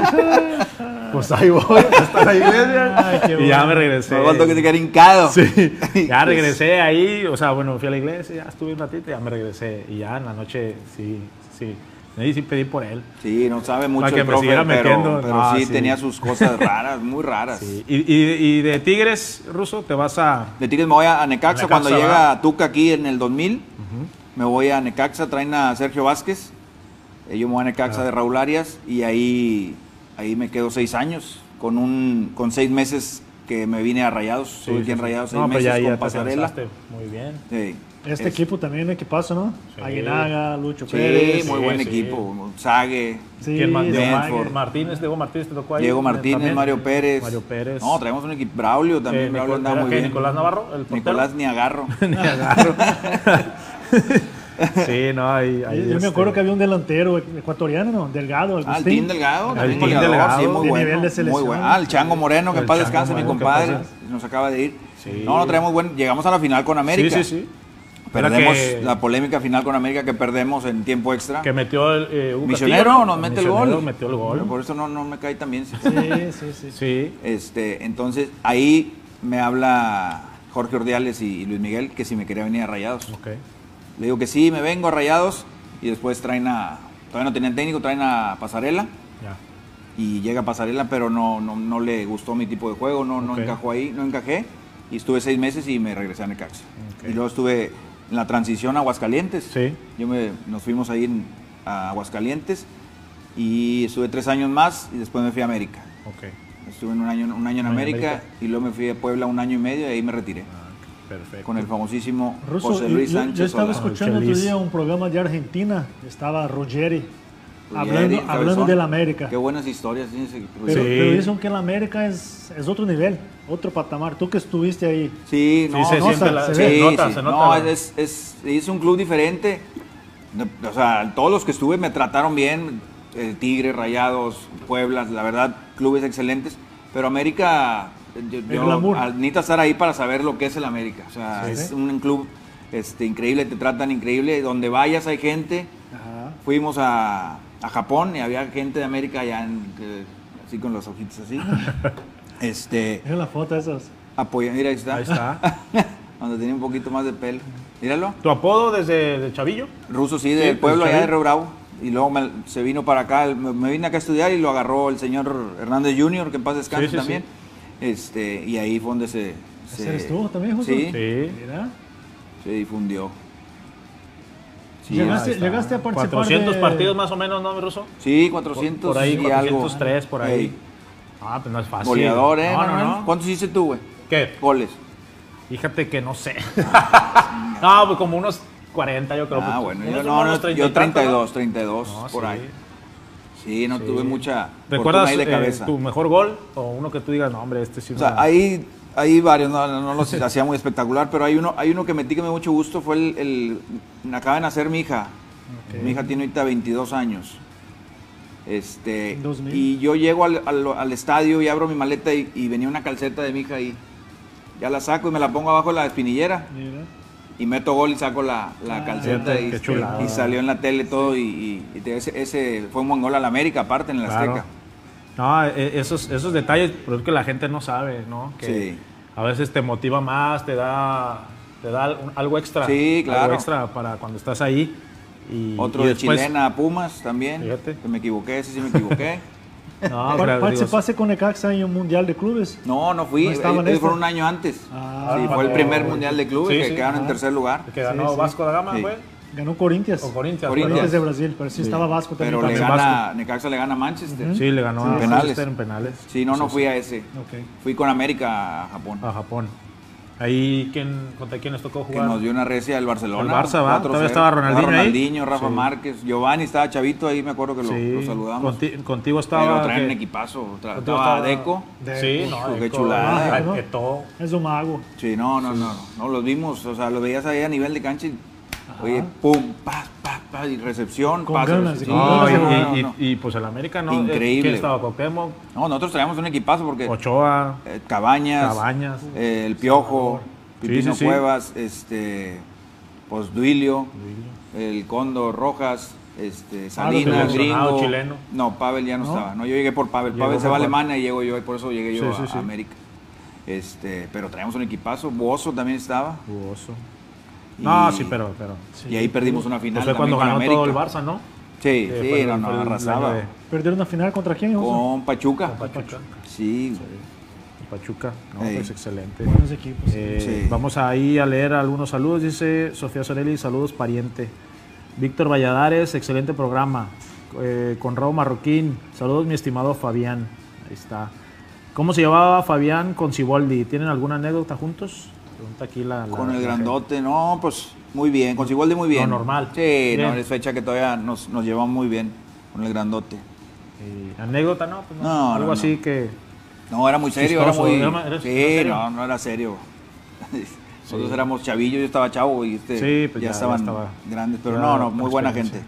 pues ahí voy hasta la iglesia. Ay, qué y ya bueno. me regresé. Me aguanto que te quedara hincado. Sí, ya regresé ahí, o sea, bueno, fui a la iglesia, ya estuve un ratito, ya me regresé. Y ya en la noche, sí, sí. Ahí sí pedí por él. Sí, no sabe mucho Para que el me profe, siguiera pero, metiendo. pero Ah, sí, sí. tenía sus cosas raras, muy raras. Sí. Y, y- y de Tigres, Ruso, te vas a. De Tigres me voy a, a Necaxa, Necaxa, cuando ¿verdad? llega Tuca aquí en el 2000. Me voy a Necaxa, traen a Sergio Vázquez. Eh, Yo me voy a Necaxa Ah. de Raúl Arias y ahí, ahí me quedo seis años. Con, un, con seis meses que me vine a Rayados. Sí, Estuve aquí sí, en. Rayados seis No, meses ya, ya con te Pasarela. Muy bien. Sí. Este Es- equipo también equipazo, ¿no? Sí. Aguinaga, Lucho Sí, Pérez. muy buen sí. equipo. Sague, Benford. Martínez, Diego Martínez te tocó ahí. Diego eh, Martínez, también. Mario Pérez. Mario Pérez. No, traemos un equipo. Braulio también. Eh, Braulio Nicol- andaba ¿era muy qué? bien. Nicolás Navarro, el portero. Nicolás Niagarro. Ni agarro. sí, no, ahí. ahí Yo, yo me este, acuerdo que había un delantero ecuatoriano, ¿no? Delgado, Ah, el Agustín. Team Delgado. El también Team Delgado. sí, muy De bueno. nivel de muy bueno. Ah, el Chango Moreno, que en paz descanse, mi compadre. Nos acaba de ir. Sí. No, no traemos buen. Llegamos a la final con América. Sí, sí, sí. Perdemos que- la polémica final con América que perdemos en tiempo extra. Que metió el. eh, Hugo Misionero Castillo, nos mete el Misionero gol. metió el gol. Por eso no, no me cae tan bien. Sí, sí, sí. Sí. Este, entonces ahí me habla Jorge Ordiales y, y Luis Miguel que si me quería venir a Rayados. Ok. Le digo que sí, me vengo a Rayados y después traen a, todavía no tenían técnico, traen a Pasarela y llega Pasarela, pero no, no, no le gustó mi tipo de juego, no, no encajó ahí, no encajé y estuve seis meses y me regresé a Necaxa. Y luego estuve en la transición a Aguascalientes. Sí. Yo me, nos fuimos ahí en- a Aguascalientes y estuve tres años más y después me fui a América. Ok. Estuve en un año, un año en Un año en América, América. y luego me fui a Puebla un año y medio y ahí me retiré. Ah, perfecto. Con el famosísimo Ruso, José yo- Luis yo, Sánchez yo estaba Solá. escuchando otro día un programa de Argentina, estaba Ruggeri, Ruggeri, hablando, hablando del América. Qué buenas historias tiene ese Pero, Sí. pero dicen que el América es, es otro nivel, otro patamar. Tú que estuviste ahí, Sí, Sí, no, se no, se- la- se ve. nota, sí. se No, nota. es, es, es un club diferente. No, O sea, todos los que estuve me trataron bien. El Tigre, Rayados, Puebla, la verdad, clubes excelentes. Pero América, yo, al- necesito estar ahí para saber lo que es el América. O sea, Sí. es un club este, increíble, te tratan increíble. Donde vayas hay gente. Ajá. Fuimos a, a Japón y había gente de América allá, en, así con los ojitos así. este, Mira la foto esas. apoya, mira, ahí está. Ahí está. Cuando tenía un poquito más de pelo. Míralo. ¿Tu apodo desde de Chavillo? Ruso, sí, del pues, pueblo allá de. Río Bravo. Y luego me- se vino para acá, me, me vine acá a estudiar y lo agarró el señor Hernández Jr., que en paz descanse Sí, sí, también. Este, y ahí fue donde se, ¿Ese se, eres tú también, Justo? Sí, Sí. Mira. se difundió. Sí, Llegaste- llegaste a participar 400 de- partidos más o menos, ¿no, mi ruso? sí 400 Por ahí, y algo. 403 por ahí. Ey. Ah, pues no es fácil. Goleador, ¿eh? No, no, no. ¿Cuántos hiciste tú, güey? ¿Qué? Goles. Fíjate que no sé. no, pues como unos 40 yo creo. Ah, pues, bueno, yo no, unos no, 30 yo y tantos, 32, ¿no? 32, No, por sí. ahí. Sí, no Sí. tuve mucha ¿Recuerdas ahí de eh, cabeza. tu mejor gol? O uno que tú digas, no, hombre, este sí O sea, una- hay, hay varios, no, no, no los hacía muy espectacular, pero hay uno, hay uno que metí que me dio mucho gusto, fue el, el- me acaba de nacer mi hija. Mi hija tiene ahorita 22 años. Este, 2000. y yo llego al, al- al estadio y abro mi maleta y, y venía una calceta de mi hija ahí. Ya la saco y me la pongo abajo de la espinillera Mira. Y meto gol y saco la, la Ah, calceta y, salió en la tele todo y, y- ese, ese fue un buen gol a la América aparte en el Claro. Azteca. No, e- esos, esos detalles, pero es que la gente no sabe, ¿no? Que Sí. a veces te motiva más, te da, te da algo extra. Sí, claro. Algo extra para cuando estás ahí. Y, Otro y de después- chilena a Pumas también. Fíjate. Que me equivoqué, ese sí me equivoqué. No, digo, ¿Participaste con Necaxa en un mundial de clubes? No, no fui. ¿No este? fueron un año antes. Ah, sí, fue el primer mundial de clubes Sí, que sí. quedaron en tercer lugar. que ganó. Vasco da Gama, Sí. güey. Ganó Corinthians. O Corinthians. Corinthians. De Brasil, pero sí, estaba Vasco también. Pero le gana, Necaxa le gana a Manchester. Sí, le ganó Sí. a Penales. Manchester en penales. Sí, no, no fui a ese. Fui con América a Japón. A Japón. Ahí, ¿quién, ¿contra quién les tocó Que jugar? nos dio una recia el Barcelona. El Barça, ¿va? 4-0. Todavía estaba Ronaldinho ahí. Ronaldinho, Rafa Sí. Márquez, Giovanni estaba chavito ahí, me acuerdo que lo, Sí, lo saludamos. conti- contigo Pero estaba... traen un que- equipazo. Tra- contigo estaba Deco. Sí, no, Uf, qué Deco, chulada, ¿no? Es un mago. Sí, no, no, no, no, no, los vimos, o sea, los veías ahí a nivel de cancha y, oye, pum, pa, pa, pa, y recepción, Con pases. ganas, Sí, con No, ganas y, no, no. pues el América, ¿no? Increíble. ¿Quién estaba? Cuauhtémoc, No, nosotros traíamos un equipazo porque Ochoa, eh, Cabañas, Cabañas. eh, el Piojo, Pipino sí, sí. Cuevas, este, pues Duilio, el Cóndor Rojas, este, Salinas, seleccionado Gringo. chileno. No, Pavel ya no, estaba. No, yo llegué por Pavel. Llegó Pavel se va a Alemania y llego yo, y por eso llegué yo a, a América. Este, pero traíamos un equipazo, Bozo también estaba. Jugoso. Y- No, sí, pero... pero Y ahí perdimos una final. fue cuando ganó todo el. Barça, ¿no? Sí, Que sí, el- no, arrasaba. de- ¿Perdieron una final contra quién? José? Con Pachuca. con Pachuca. Sí, Pachuca, no, Sí. pues excelente. Buenos equipos. Eh, Sí. Vamos ahí a leer algunos saludos. Dice Sofía Sorelli, saludos pariente. Víctor Valladares, excelente programa. Eh, Conrado Marroquín, saludos mi estimado Fabián. Ahí está. ¿Cómo se llevaba Fabián con Ciboldi? ¿Tienen alguna anécdota juntos? Pregunta aquí la... la- con el grandote, no, pues muy bien, con Siboldi muy bien. Lo normal. Sí, Bien. no, es fecha que todavía nos, nos llevamos muy bien con el grandote. gente. Eh, ¿Anécdota no? Pues no, No, Algo no, así no. que... No, era muy serio, era Chistoso, muy... era ma- era- sí, no, no era serio. Nosotros éramos chavillos, yo estaba chavo y este, Sí, pues ya, ya- ya estaban estaba. grandes, pero Ya no, no, muy buena gente.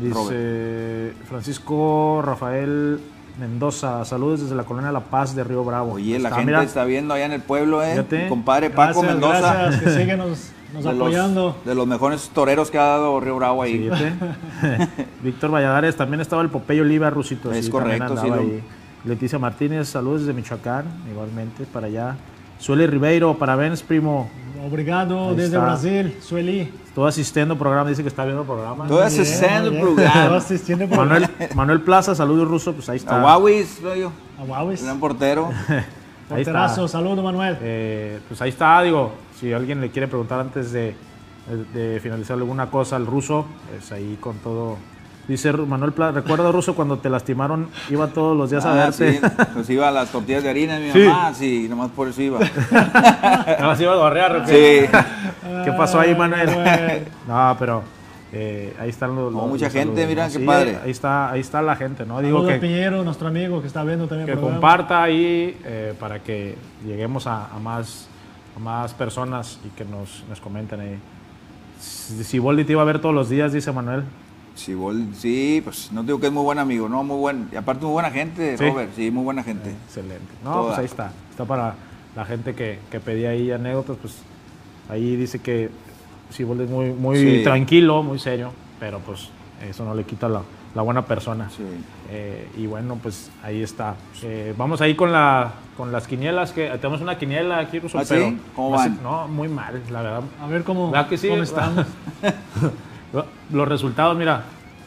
Robert. Dice Francisco Rafael Mendoza, saludos desde la colonia La Paz de Río Bravo. Oye, la gente mira. está viendo allá en el pueblo, ¿eh? Fíjate. Compadre Paco Gracias, Mendoza. Gracias, que siguen nos, de los- apoyando. de los mejores toreros que ha dado Río Bravo ahí. Víctor Valladares, también estaba el Popeye Oliva, Rusito. Es sí, correcto, sí, lo-. Leticia Martínez, saludos desde Michoacán, igualmente para allá. Sueli Ribeiro, parabéns, primo. Obrigado desde está. Brasil, Sueli. Estoy asistiendo al programa, dice que está viendo el programa. Bien, sendo bien. programa. Estaba asistiendo por Manuel, Manuel Plaza, saludos ruso, pues ahí está. A Huawis, veo yo. a Huawis. Gran portero. Porterazo, saludo Manuel. Eh, pues ahí está, digo, si alguien le quiere preguntar antes de, de- de finalizar alguna cosa al ruso, es ahí con todo. Dice Manuel Plaza, recuerda ruso cuando te lastimaron, iba todos los días a Ah, verte. sí, pues iba a las tortillas de harina de mi Sí. mamá, sí, nomás por eso iba. Nada más iba a gorrear. Sí. ¿Qué pasó ahí, Manuel? Manuel. no, pero eh, ahí están los. Los- mucha los gente, saludos, mira, qué Sí, padre. Ahí está, ahí está la gente, ¿no? Digo que, Piñero, nuestro amigo que está viendo también que programa. comparta ahí eh, para que lleguemos a, a más, a más personas y que nos, nos comenten ahí. Si, si Boldi te iba a ver todos los días, dice Manuel. Sí, Bol- sí, pues no digo que es muy buen amigo, no, muy buen. Y aparte muy buena gente, Sí. Robert, sí, muy buena gente. Excelente. No, Toda. pues ahí está. Está para la gente que, que pedía ahí anécdotas, pues ahí dice que Siboldi es muy, muy Sí. tranquilo, muy serio, pero pues eso no le quita la, la buena persona. Sí. Eh, y bueno, pues ahí está. Eh, vamos ahí con, la, con las quinielas, que tenemos una quiniela aquí, Ruso, ¿Ah, sí? pero ¿Cómo van? No, muy mal, la verdad. A ver cómo, ¿Verdad que sí? cómo estamos. Los resultados, mira.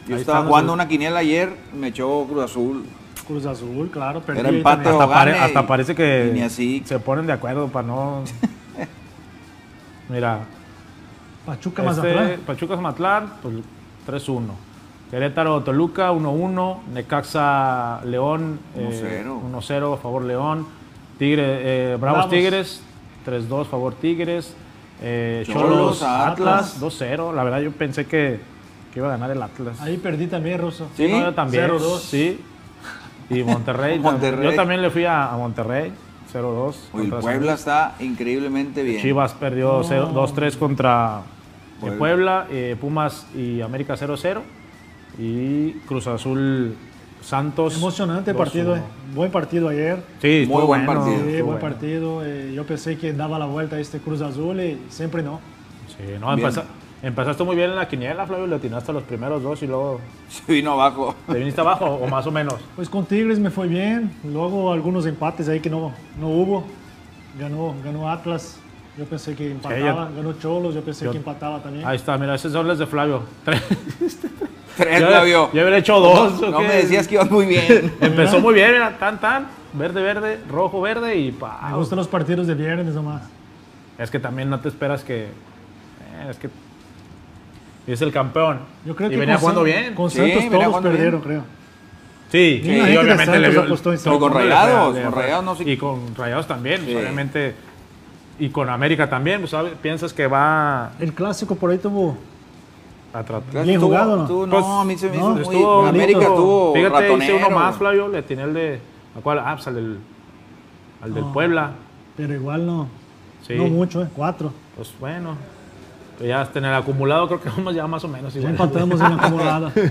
Yo estaba están los- jugando una quiniela ayer, me echó Cruz Azul. Cruz Azul, claro. Perdí Era empate hasta, pare- hasta parece que ni así. se ponen de acuerdo para no. Mira, Pachuca este, Mazatlán. Pachuca Matlán, pues 3-1. Querétaro Toluca 1-1, Necaxa León eh, 1-0. 1-0 a favor León, Tigre, eh, Bravos, Bravos. Tigres 3-2 favor Tigres, eh, Cholos, Atlas. Atlas 2-0, la verdad yo pensé que, que iba a ganar el Atlas. Ahí perdí también, Russo. Sí. No, yo también. 0-2. Sí. Y Monterrey. Monterrey. Yo también le fui a, a Monterrey. 0-2. Oye, el contra Puebla San está increíblemente bien. Chivas perdió No. 0 2-3 contra Puebla. Puebla. Puebla eh, Pumas y América 0-0. Y Cruz Azul Santos. Emocionante 2-1. partido, eh. buen partido ayer. Sí, Muy buen bueno. partido. Sí, buen bueno. partido. eh, yo pensé que daba la vuelta a este Cruz Azul y siempre no. Sí, no, empeza- empezaste muy bien en la quiniela, Flavio. Le atinaste los primeros dos y luego Se vino abajo. te viniste abajo, o más o menos. Pues con Tigres me fue bien. Luego algunos empates ahí que no, no hubo. Ganó, ganó Atlas. Yo pensé que empataba. Ganó Cholos. Yo pensé yo- que empataba también. Ahí está, mira, ese son los de Flavio. Tres. Tres, Yo- Flavio. Yo hubiera hecho dos. ¿o No me decías que ibas muy bien. Empezó muy bien, mira, tan, tan, verde, verde, rojo, verde y pa. me gustan los partidos de viernes nomás. Es que también no te esperas que. eh, es que. Es el campeón. Yo creo y que venía con jugando San- bien. Con Sí, Santos venía todos perdieron, bien. creo. Sí, y obviamente le vio. le Rayados, con Rayados no sé- Y con Rayados también, Sí. obviamente. Y con América también, pues, ¿sabes? piensas que va El clásico por ahí tuvo. a tratar. Bien jugado, ¿no? Pues, no, a mí se me hizo no, muy... Estuvo América estuvo Fíjate, hice ratonero. uno más, Flavio. Le tiene el de. ¿A cuál? Ah, pues al del, al del No. Puebla. Pero igual no. Sí. No mucho, ¿eh? Cuatro. Pues bueno. Pues ya en el acumulado creo que vamos ya más o menos Ya igual. empatamos en la acumulada.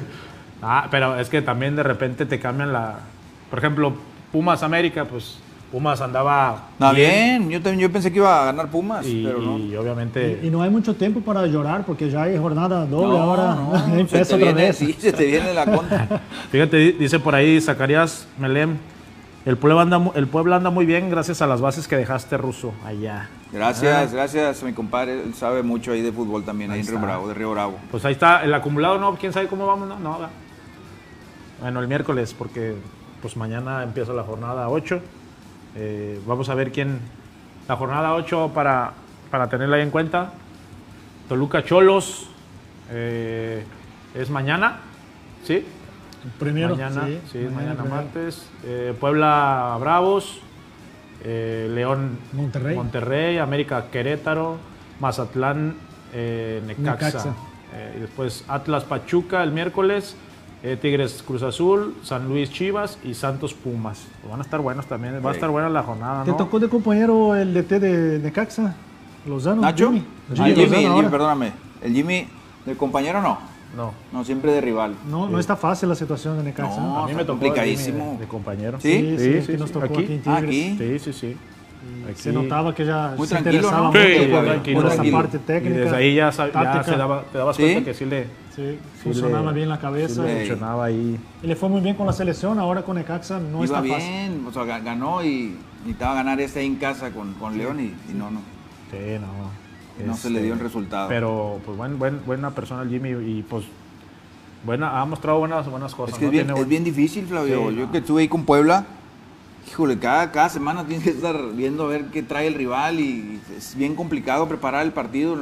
Ah, pero es que también de repente te cambian la. Por ejemplo, Pumas América, pues Pumas andaba. Bien. Yo, también, yo pensé que iba a ganar Pumas, Y, pero no. y obviamente. Y no hay mucho tiempo para llorar porque ya hay jornada doble. No, ahora no, se empieza te otra viene, vez. Sí, se te viene la contra. Fíjate, di- dice por ahí Zacarías Melem. El Puebla, anda, el Puebla anda muy bien gracias a las bases que dejaste ruso allá. Gracias, gracias a mi compadre. Él sabe mucho ahí de fútbol también, ahí, Ahí en Río. Bravo, de Río Bravo. Pues ahí está, el acumulado no, quién sabe cómo vamos, no, no. va. Bueno, el miércoles, porque pues mañana empieza la jornada 8. Eh, vamos a ver quién. La jornada 8 para, para tenerla ahí en cuenta. Toluca Cholos eh, es mañana, ¿sí? Primero. mañana, sí, sí, mañana, martes. Eh, Puebla Bravos, León Monterrey. Monterrey, América Querétaro, Mazatlán Necaxa. Necaxa. Y después Atlas Pachuca el miércoles, eh, Tigres Cruz Azul, San Luis Chivas y Santos Pumas. Van a estar buenos también, va a estar buena la jornada, ¿Te ¿no? tocó de compañero el DT de Necaxa? Lozano. ¿Nacho? Jimmy. Ah, Jimmy Jimmy, Lozano el Jimmy, perdóname. El Jimmy, del compañero no. No. No, siempre de rival. No, no está fácil la situación de Necaxa. No, A mí me tocó complicadísimo. De, de compañero. ¿Sí? Sí, sí, Sí, que sí, nos sí. tocó Aquí. aquí en Ah, Tigres. aquí. Sí, sí, sí. Y Aquí. Se notaba que ya Muy se tranquilo, interesaba ¿no? mucho Sí, por, muy por tranquilo. esa tranquilo. parte Y técnica. desde ahí ya, ya se daba, te dabas ¿Sí? cuenta que sí le, Sí, funcionaba le- bien la cabeza. le funcionaba ahí. Y le fue muy bien con la selección. Ahora con Necaxa no Iba está fácil. bien, o sea, ga- ganó y necesitaba ganar este ahí en casa con, con León y, y no, no. Sí, no. No se le dio el resultado. Pero, pues, buen, buen, buena persona el Jimmy y, pues, buena, ha mostrado buenas, buenas cosas. Es que ¿no? es bien, Tiene es bien difícil, Flavio. Sí, Yo no. que estuve ahí con Puebla, híjole, cada, cada semana tienes que estar viendo a ver qué trae el rival y es bien complicado preparar el partido.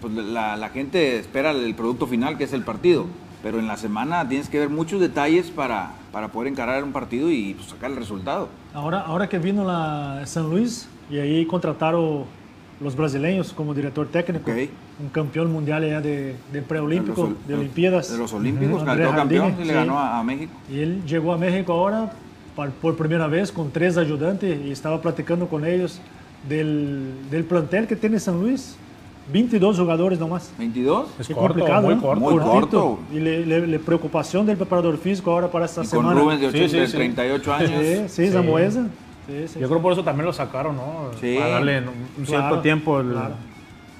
Pues la, la gente espera el producto final, que es el partido. Pero en la semana tienes que ver muchos detalles para, para poder encarar un partido y pues, sacar el resultado. Ahora, ahora que vino la San Luis y ahí contrataron los brasileños como director técnico, un campeón mundial allá de, de preolímpico, De de Olimpiadas. De los Olímpicos, Andrés campeón Jardine, y le sí. ganó a, a México. Y él llegó a México ahora por primera vez con tres ayudantes y estaba platicando con ellos del, del plantel que tiene San Luis. 22 jugadores nomás. 22. Es corto, complicado, muy ¿no? corto. Muy corto. Y le, le- le preocupación del preparador físico ahora para esta Y con semana. Rubens de, Sí, 80, sí, de sí. 38 años. Sí, sí, Sí. Zambuesa. Sí, sí, Yo creo por eso también lo sacaron, ¿no? Sí. Para darle un un cierto Claro, tiempo. el- claro.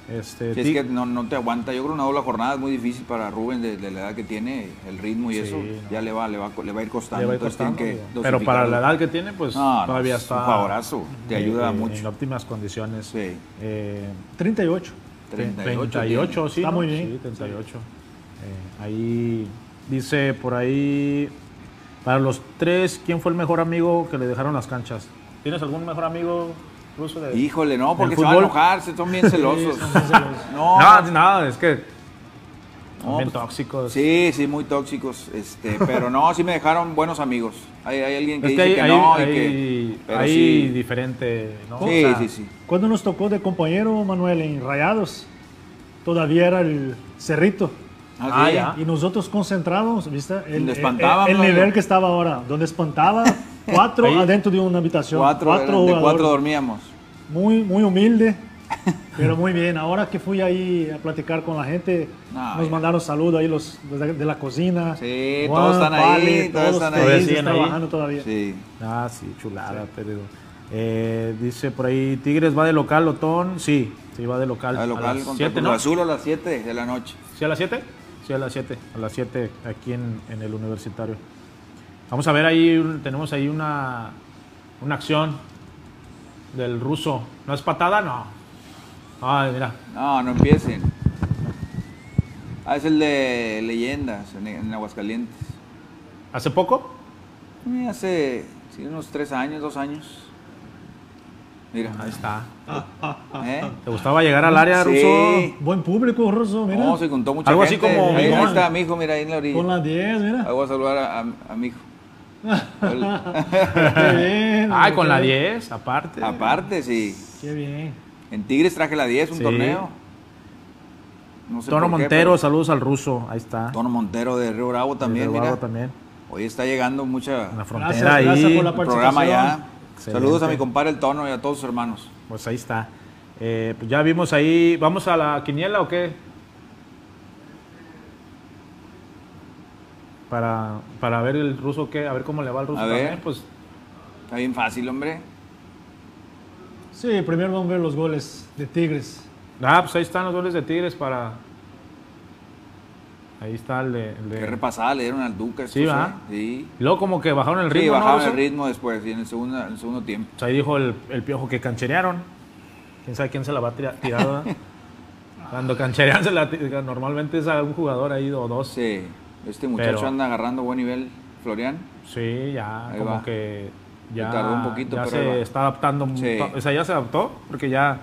Este, es que no, no te aguanta. Yo creo una doble jornada es muy difícil para Rubén de, de la edad que tiene, el ritmo y Sí, eso, no. ya le va, le va, le va a ir costando. va a ir costando, que. Pero para la edad que tiene, pues No, todavía es está. un favorazo, te ayuda mucho. En óptimas condiciones. Sí. Eh, 38. 38. 38, sí. Está muy bien. Sí, 38. Eh, ahí dice por ahí, para los tres, ¿quién fue el mejor amigo que le dejaron las canchas? ¿Tienes algún mejor amigo ruso de Híjole, no, porque ¿El se van a enojar, se son bien celosos. Sí, son bien celosos. no, No, no, nada, es que Son bien pues, tóxicos. Sí, sí, muy tóxicos. Este, pero no, sí me dejaron buenos amigos. Hay, hay alguien que Es que dice hay, que no hay- y que. pero hay sí. diferente, ¿no? Sí, O sea, sí, sí. Cuando nos tocó de compañero, Manuel, en Rayados, todavía era el Cerrito. Ah, sí. ya. Y nosotros concentrados, ¿viste? El, el- el ¿no? nivel que estaba ahora, donde espantaba cuatro Ahí. adentro de una habitación. Cuatro, eran- de cuatro dormíamos. Muy, muy humilde, pero muy bien. Ahora que fui ahí a platicar con la gente, No, nos ya. mandaron saludos ahí los de la, de la cocina. Sí, todos están ahí, todos están ahí. felices, Siguen ahí. trabajando todavía. Sí. Ah, sí, chulada, pero... eh, dice por ahí, Tigres va de local, Otón. Sí, sí, va de local. Al a local las contra 7, Cruz ¿no? Azul a las 7 de la noche. ¿Sí a las 7? Sí, a las 7. A las 7 aquí en, en el universitario. Vamos a ver ahí, tenemos ahí una, una acción del ruso. ¿No es patada? No. Ay, mira. No, no empiecen. Ah, es el de leyendas en, en Aguascalientes. ¿Hace poco? Eh, Hace sí, unos tres años, dos años. Mira. Ahí está. ¿Eh? ¿Te gustaba llegar al área, Sí. ruso? Buen público, Russo, mira. No, se juntó mucha Algo así gente. como ahí, ahí está mi hijo, mira, ahí en la orilla. Con la 10, mira. Ahí voy a saludar a, a- a mi hijo. Qué bien. Ay, con qué la bien. 10, aparte. Aparte, sí. Qué bien. En Tigres traje la 10, un Sí. torneo. No sé Tono qué, Montero, pero- saludos al ruso. Ahí está. Tono Montero de Río Bravo también, mira. Bravo también. Hoy está llegando mucha En la frontera Gracias, ahí. gracias por la el programa ya. Excelente. Saludos a mi compadre el Tono y a todos sus hermanos. Pues ahí está. Eh, pues ya vimos ahí. ¿Vamos a la quiniela o qué? Para, para ver el ruso qué, a ver cómo le va al ruso A ver. también, pues Está bien fácil, hombre. Sí, primero vamos a ver los goles de Tigres. Ah, pues ahí están los goles de Tigres para. Ahí está el de. el de- Qué repasada le dieron al Duca. Sí, ¿va? ¿eh? Sí. Y luego como que bajaron el Sí, ritmo, ¿no, bajaron el ritmo después, y en el segundo, en el segundo tiempo. Pues ahí dijo el, el piojo que cancherearon. Quién sabe quién se la va a tirar. ¿verdad? Cuando cancherean, se la tira- normalmente es a un jugador ahí o dos. Sí. Este muchacho Pero- anda agarrando buen nivel, Florian. Sí, ya Ahí como va. que ya, tardó un poquito, ya pero se está adaptando. Sí. O sea, ya se adaptó porque ya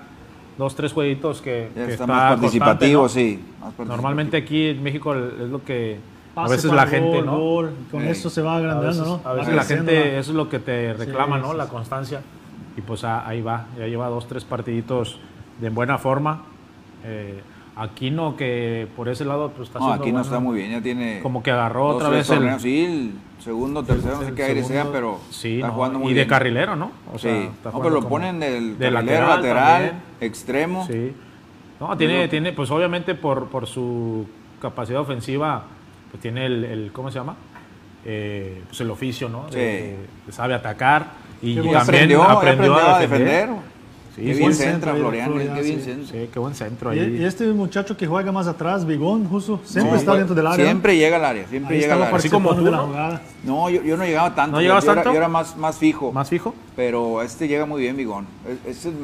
dos, tres jueguitos que, Ya que está más participativo, ¿no? sí. más participativo. Normalmente aquí en México es lo que a Pase veces para la gente, gol, ¿no? gol, con eso se va A agrandando, veces, ¿no? a Va veces la gente, ¿no? eso es lo que te reclama, Sí, ¿no? sí, La constancia. Y pues ah, ahí va, ya lleva dos, tres partiditos de buena forma. Eh, Aquino que por ese lado pues está No, aquí no bueno. está muy bien, ya tiene. Como que agarró dos, otra vez el, Sí, el segundo, tercero, no sé el qué aire sea, pero sí, está no, jugando muy y de bien. carrilero, ¿no? O Sí, sea, no, está pero jugando lo ponen del de carrilero, lateral lateral, extremo. Sí. No, tiene, tiene, pues obviamente por, por su capacidad ofensiva, pues tiene el, el- ¿cómo se llama? Eh, pues el oficio, ¿no? Sí. De- de- sabe atacar y también aprendió, aprendió, aprendió a defender. Sí, Sí, qué buen centra centro Florian, Florian, qué bien sí. centra. Sí, qué buen centro ahí. y este muchacho que juega más atrás, Bigón, justo, siempre No, está dentro del área. Siempre llega al área, siempre Ahí llega al área. Así como tú, de la ¿no? jugada. No, yo, yo no llegaba tanto. ¿No yo- llegabas yo, era- tanto? Yo era más, más fijo. ¿Más fijo? Pero este llega muy bien, Bigón. Es- Ese es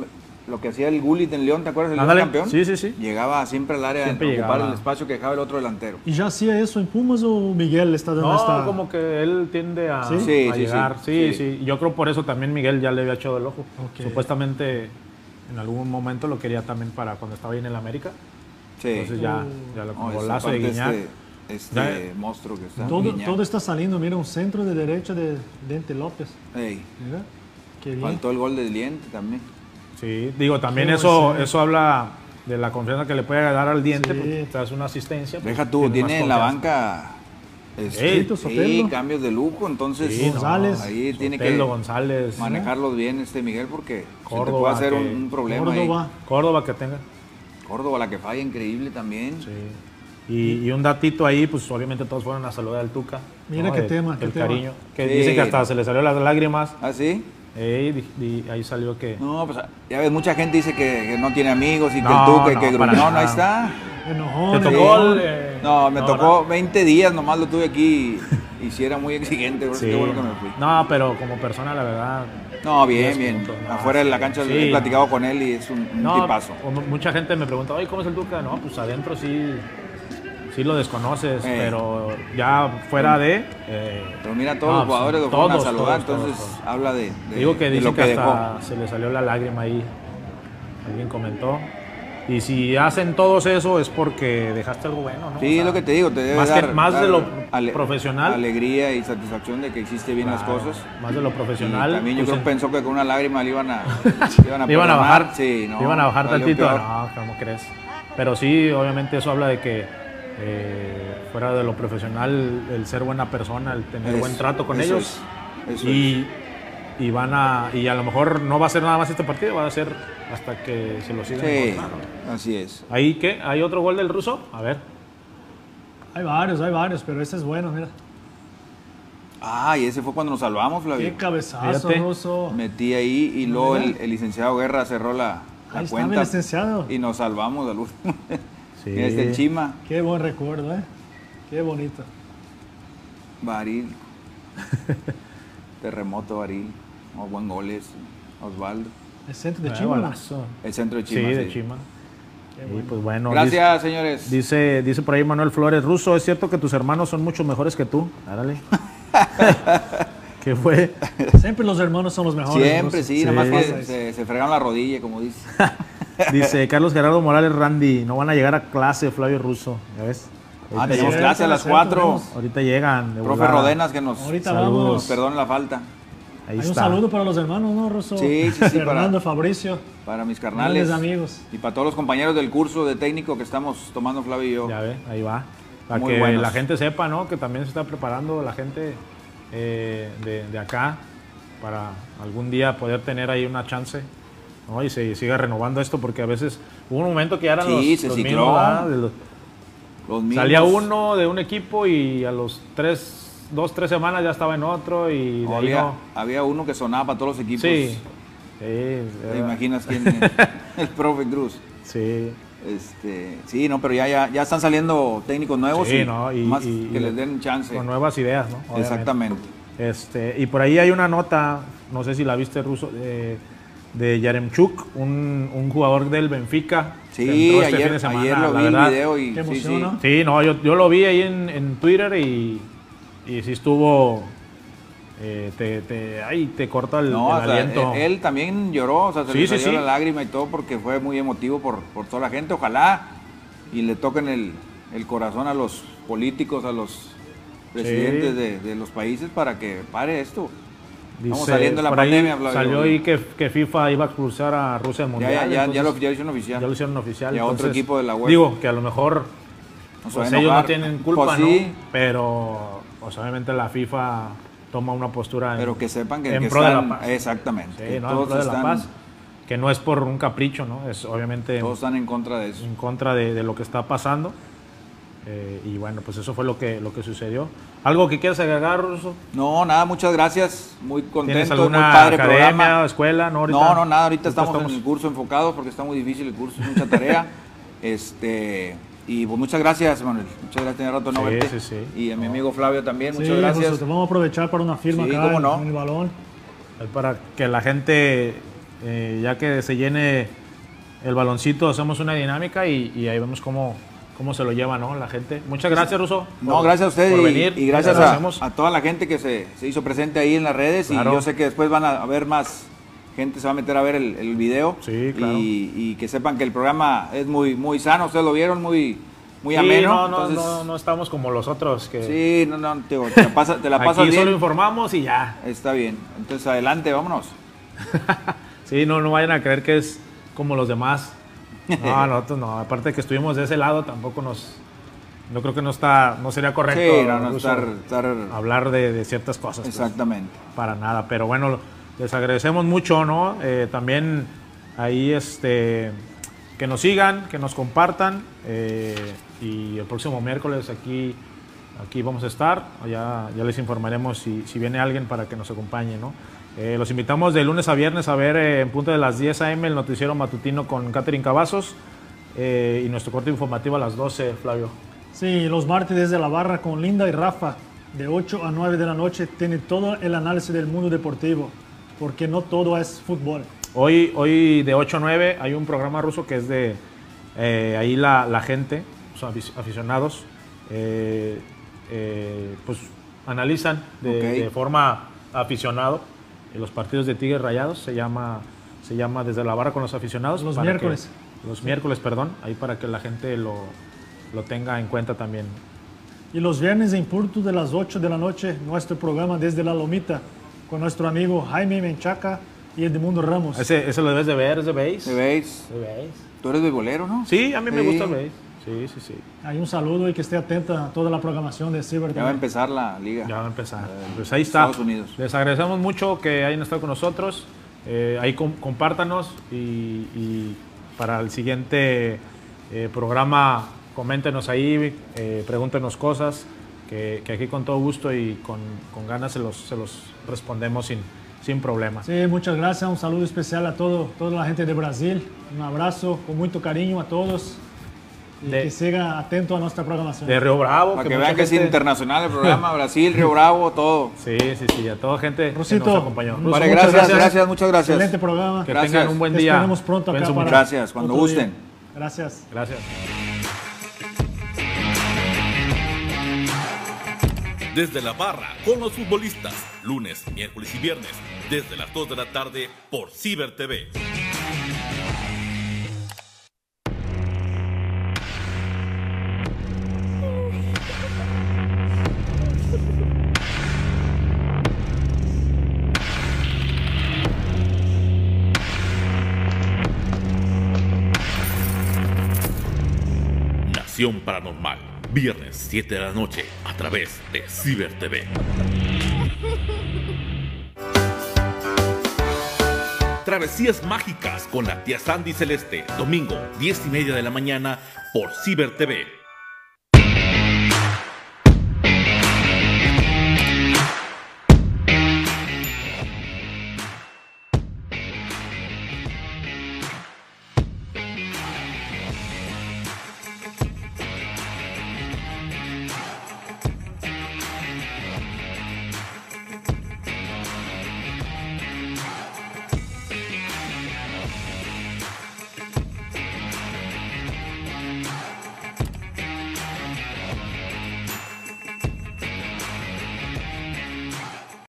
lo que hacía el Gullit en León, ¿te acuerdas? El León Ándale. campeón. Sí, sí, sí. Llegaba siempre al área Siempre a ocupar llegaba. el espacio que dejaba el otro delantero. ¿Y ya hacía eso en Pumas o Miguel está dando No, esta... como que él tiende a, ¿Sí? a Sí, llegar. sí, Sí, sí. sí, Yo creo por eso también Miguel ya le había echado el ojo. Ok. Supuestamente en algún momento lo quería también para cuando estaba ahí en el América. Sí. Entonces ya, ya lo con golazo de Guiñac. Este, este monstruo que está. Todo, Guiñac. todo está saliendo, mira, un centro de derecha de Dente López. Ey, Mira, qué bien. faltó el gol de Diente también. Sí, digo, también eso, ser. eso habla de la confianza que le puede dar al diente, Sí. porque te das una asistencia. pues, Deja tú, tiene en la banca este, sí, cambios de lujo, entonces Sí, no, González. ahí tiene Sotelo, que González, manejarlos bien este Miguel porque se te Córdoba, puede hacer un, problema ahí. Córdoba. Córdoba que tenga. Córdoba, la que falla increíble también. Sí. Y, y un datito ahí, pues obviamente todos fueron a saludar al Tuca. Mira ¿no? qué El- tema, qué El tema. cariño. Que Sí. dice que hasta se le salió las lágrimas. ¿Ah, sí? Ey, di- di- ahí salió que. No, pues ya ves, mucha gente dice que, que no tiene amigos y que No, el y no, que Gruñón, nada. ahí está. Enojón, ¿Te tocó el, eh, No, me no, tocó no. 20 días, nomás lo tuve aquí y, y sí era muy exigente, Sí. qué bueno que me fui. No, pero como persona, la verdad. No, bien, bien. puntos, no, Afuera de la cancha Sí. he platicado con él y es un, un No, tipazo. mucha gente me pregunta, oye, ¿cómo es el Tuca? No, pues adentro sí, sí lo desconoces, Eh. pero ya fuera de. eh, Pero mira, todos no, los jugadores lo fueron a saludar, todos, entonces todos, todos. habla de, de- Digo que de dice que, que dejó. hasta se le salió la lágrima ahí. Alguien comentó. Y si hacen todos eso es porque dejaste algo bueno, ¿no? Sí, O sea, es lo que te digo, te debe más que- dar, más de dar lo profesional. Alegría y satisfacción de que hiciste bien las Claro, cosas. Más de lo Y profesional. también yo pues, creo que pensó que con una lágrima le iban a, le iban a, Le iban a bajar. Sí, no, le iban a bajar tantito. No, ¿cómo crees? Pero sí, obviamente eso habla de que eh, fuera de lo profesional, el ser buena persona, el tener buen trato con eso ellos. es, eso y, y van a. Y a lo mejor no va a ser nada más este partido, va a ser hasta que se lo sigan Sí, así es. ¿Ahí qué? ¿Hay otro gol del ruso? A ver. Hay varios, hay varios, pero este es bueno, mira. Ah, y ese fue cuando nos salvamos, Qué Flavio. cabezazo, Fíjate. Ruso. Metí ahí y luego el, el licenciado Guerra cerró la, la Ahí está mi cuenta licenciado. y nos salvamos al último. Sí. Mira, este Chima, Qué buen recuerdo, ¿eh? Qué bonito. Baril, Terremoto Baril, oh, buen goles, Osvaldo, El centro de Chima. el centro de Sí, Chima. de sí. Chima. Qué Y bueno. pues bueno. Gracias, señores. Dice, dice por ahí Manuel Flores, Ruso, ¿es cierto que tus hermanos son mucho mejores que tú? Árale. ¿Qué fue? Siempre los hermanos son los mejores. Siempre, Ruso. sí, nada más Sí. que se, se fregaron la rodilla, como dice. Dice Carlos Gerardo Morales Randy, no van a llegar a clase Flavio Ruso, ¿ya ves? Ah, tenemos clase a las cierto, 4. tenemos. ahorita llegan. de Profe. Rodenas que nos, Ahorita Saludos. perdone la falta. Ahí Hay un saludo para los hermanos, ¿no, Ruso? Sí, sí, sí, para- Fernando, Fabricio. Para mis carnales. Grandes amigos. Y para todos los compañeros del curso de técnico que estamos tomando Flavio y yo. Ya ve, ahí va. Para Muy que buenos. la gente sepa, ¿no? Que también se está preparando la gente eh, de, de acá para algún día poder tener ahí una chance. ¿No? Y se siga renovando esto porque a veces hubo un momento que ya eran Sí, los, se los mismos, ¿verdad? De los- Los mismos. Salía uno de un equipo y a los tres, dos, tres semanas ya estaba en otro y de ahí Había, no. había uno que sonaba para todos los equipos. Sí. Sí, ¿Te imaginas quién? el profe Cruz. sí. Este, sí, no, pero ya, ya, ya están saliendo técnicos nuevos Sí, y, ¿no? Y- más y- que les den chance. Con nuevas ideas, ¿no? Obviamente. Exactamente. Este, y por ahí hay una nota, no sé si la viste ruso, de, de Yaremchuk, un, un jugador del Benfica. Sí, entró este ayer, fin de semana, ayer lo la vi el verdad. video y Qué sí, emoción, sí. ¿no? Sí, no, yo, yo lo vi ahí en, en Twitter y, y sí estuvo. eh, te, te, ay, te corta el, No, el o sea, aliento. él, él también lloró, o sea, se Sí, le sí, salió sí. la lágrima y todo porque fue muy emotivo por, por toda la gente. Ojalá y le toquen el, el corazón a los políticos, a los presidentes Sí. de, de los países para que pare esto. Vamos saliendo de la ahí pandemia, Flavio. Salió ahí que, que FIFA iba a expulsar a Rusia del Ya, Mundial. ya, ya, ya entonces- lo, ya lo hicieron oficial. ya lo hicieron oficial. Y a otro entonces, equipo de la UEFA. Digo, que a lo mejor pues ellos no tienen culpa, Pues sí, ¿no? Pero pues, obviamente la FIFA toma una postura en, Pero que sepan que, en que pro están, de la paz. Exactamente. Sí, que ¿no? En todos, pro de la están, paz. Que no es por un capricho, ¿no? Es obviamente todos están en contra de eso. en contra de, de lo que está pasando. Eh, y bueno, pues eso fue lo que, lo que sucedió. ¿Algo que quieras agregar, Russo? No, nada, muchas gracias. Muy ¿Tienes contento, muy padre academia programa. escuela? No, ahorita- No, no, nada, ahorita ahorita estamos, en el curso enfocados porque está muy difícil el curso, es mucha tarea. este, y pues muchas gracias, Manuel. Muchas gracias, tenía rato no Sí, verte. sí, sí. Y a mi amigo Flavio también, Sí, muchas Ruso, gracias. te vamos a aprovechar para una firma Sí, acá cómo no. en el balón. Para que la gente, eh, ya que se llene el baloncito, hacemos una dinámica y, y ahí vemos cómo, cómo se lo lleva ¿no? la gente. Muchas gracias, Ruso. No, por- gracias a usted por y, venir. y gracias a, toda la gente que se, se hizo presente ahí en las redes Claro. y yo sé que después van a haber más gente se va a meter a ver el, el video Sí, claro. y, y que sepan que el programa es muy muy sano, ustedes lo vieron, muy muy Sí, ameno. no, no, entonces, no, no estamos como los otros que Sí, no, no, te, te la, pasa- te la pasas aquí bien. solo informamos y ya. Está bien. Entonces, adelante, vámonos. Sí, no, no vayan a creer que es como los demás. No, nosotros no. Aparte que estuvimos de ese lado, tampoco nos. Yo creo que no está, no sería correcto Sí, no, no, incluso estar, estar- hablar de, de ciertas cosas. pues. Exactamente. para nada. Pero bueno, les agradecemos mucho, ¿no? Eh, también ahí este que nos sigan, que nos compartan. eh, y el próximo miércoles aquí, aquí vamos a estar. Ya, ya les informaremos si, si viene alguien para que nos acompañe, ¿no? Eh, los invitamos de lunes a viernes a ver eh, en punto de las 10 a.m. el noticiero matutino con Catherine Cavazos eh, y nuestro corte informativo a las 12, Flavio. Sí, los martes desde la barra con Linda y Rafa, de 8 a 9 de la noche, tiene todo el análisis del mundo deportivo, porque no todo es fútbol. Hoy, hoy de 8 a 9 hay un programa ruso que es de eh, ahí la, la gente, afic- aficionados, eh, eh, pues analizan de, de forma aficionado eh, los partidos de Tigres Rayados, se llama, se llama Desde la Barra con los aficionados. Los para que- miércoles. los miércoles, perdón, ahí para que la gente lo, lo tenga en cuenta también. Y los viernes en Porto de las 8 de la noche, nuestro programa desde la Lomita con nuestro amigo Jaime Menchaca y Edmundo Ramos. Ese, ese lo debes de ver, es de base. ¿De veis? De base. Tú eres de bolero, ¿no? Sí, a mí me Sí. gusta el base. Sí, sí, sí. Hay un saludo y que esté atenta a toda la programación de Ciber. Ya va a empezar la liga. Ya va a empezar. Eh, Pues ahí está. Estados Unidos. Les agradecemos mucho que hayan estado con nosotros. Eh, ahí com- compártanos y, y para el siguiente eh, programa coméntenos ahí, eh, pregúntenos cosas, que, que aquí con todo gusto y con, con ganas se los, se los respondemos sin, sin problema. Sí, muchas gracias. Un saludo especial a todo, toda la gente de Brasil. Un abrazo con mucho cariño a todos. Y De- que siga atento a nuestra programación. De Río Bravo. Para que vean que es internacional el programa, Brasil, Río Bravo, todo. Sí, sí, sí, a toda gente Rosito, que nos acompañó. Ruso, Vale, muchas gracias, gracias, muchas gracias. Excelente programa. Que Gracias. tengan un buen Te día. esperemos pronto acá para. Gracias, cuando gusten. Gracias. Gracias. Desde la barra con los futbolistas, lunes, miércoles y viernes, desde las 2 de la tarde por Ciber TV. Paranormal, viernes 7 de la noche a través de Ciber TV. Travesías mágicas con la tía Sandy Celeste, domingo 10 y media de la mañana por Ciber TV.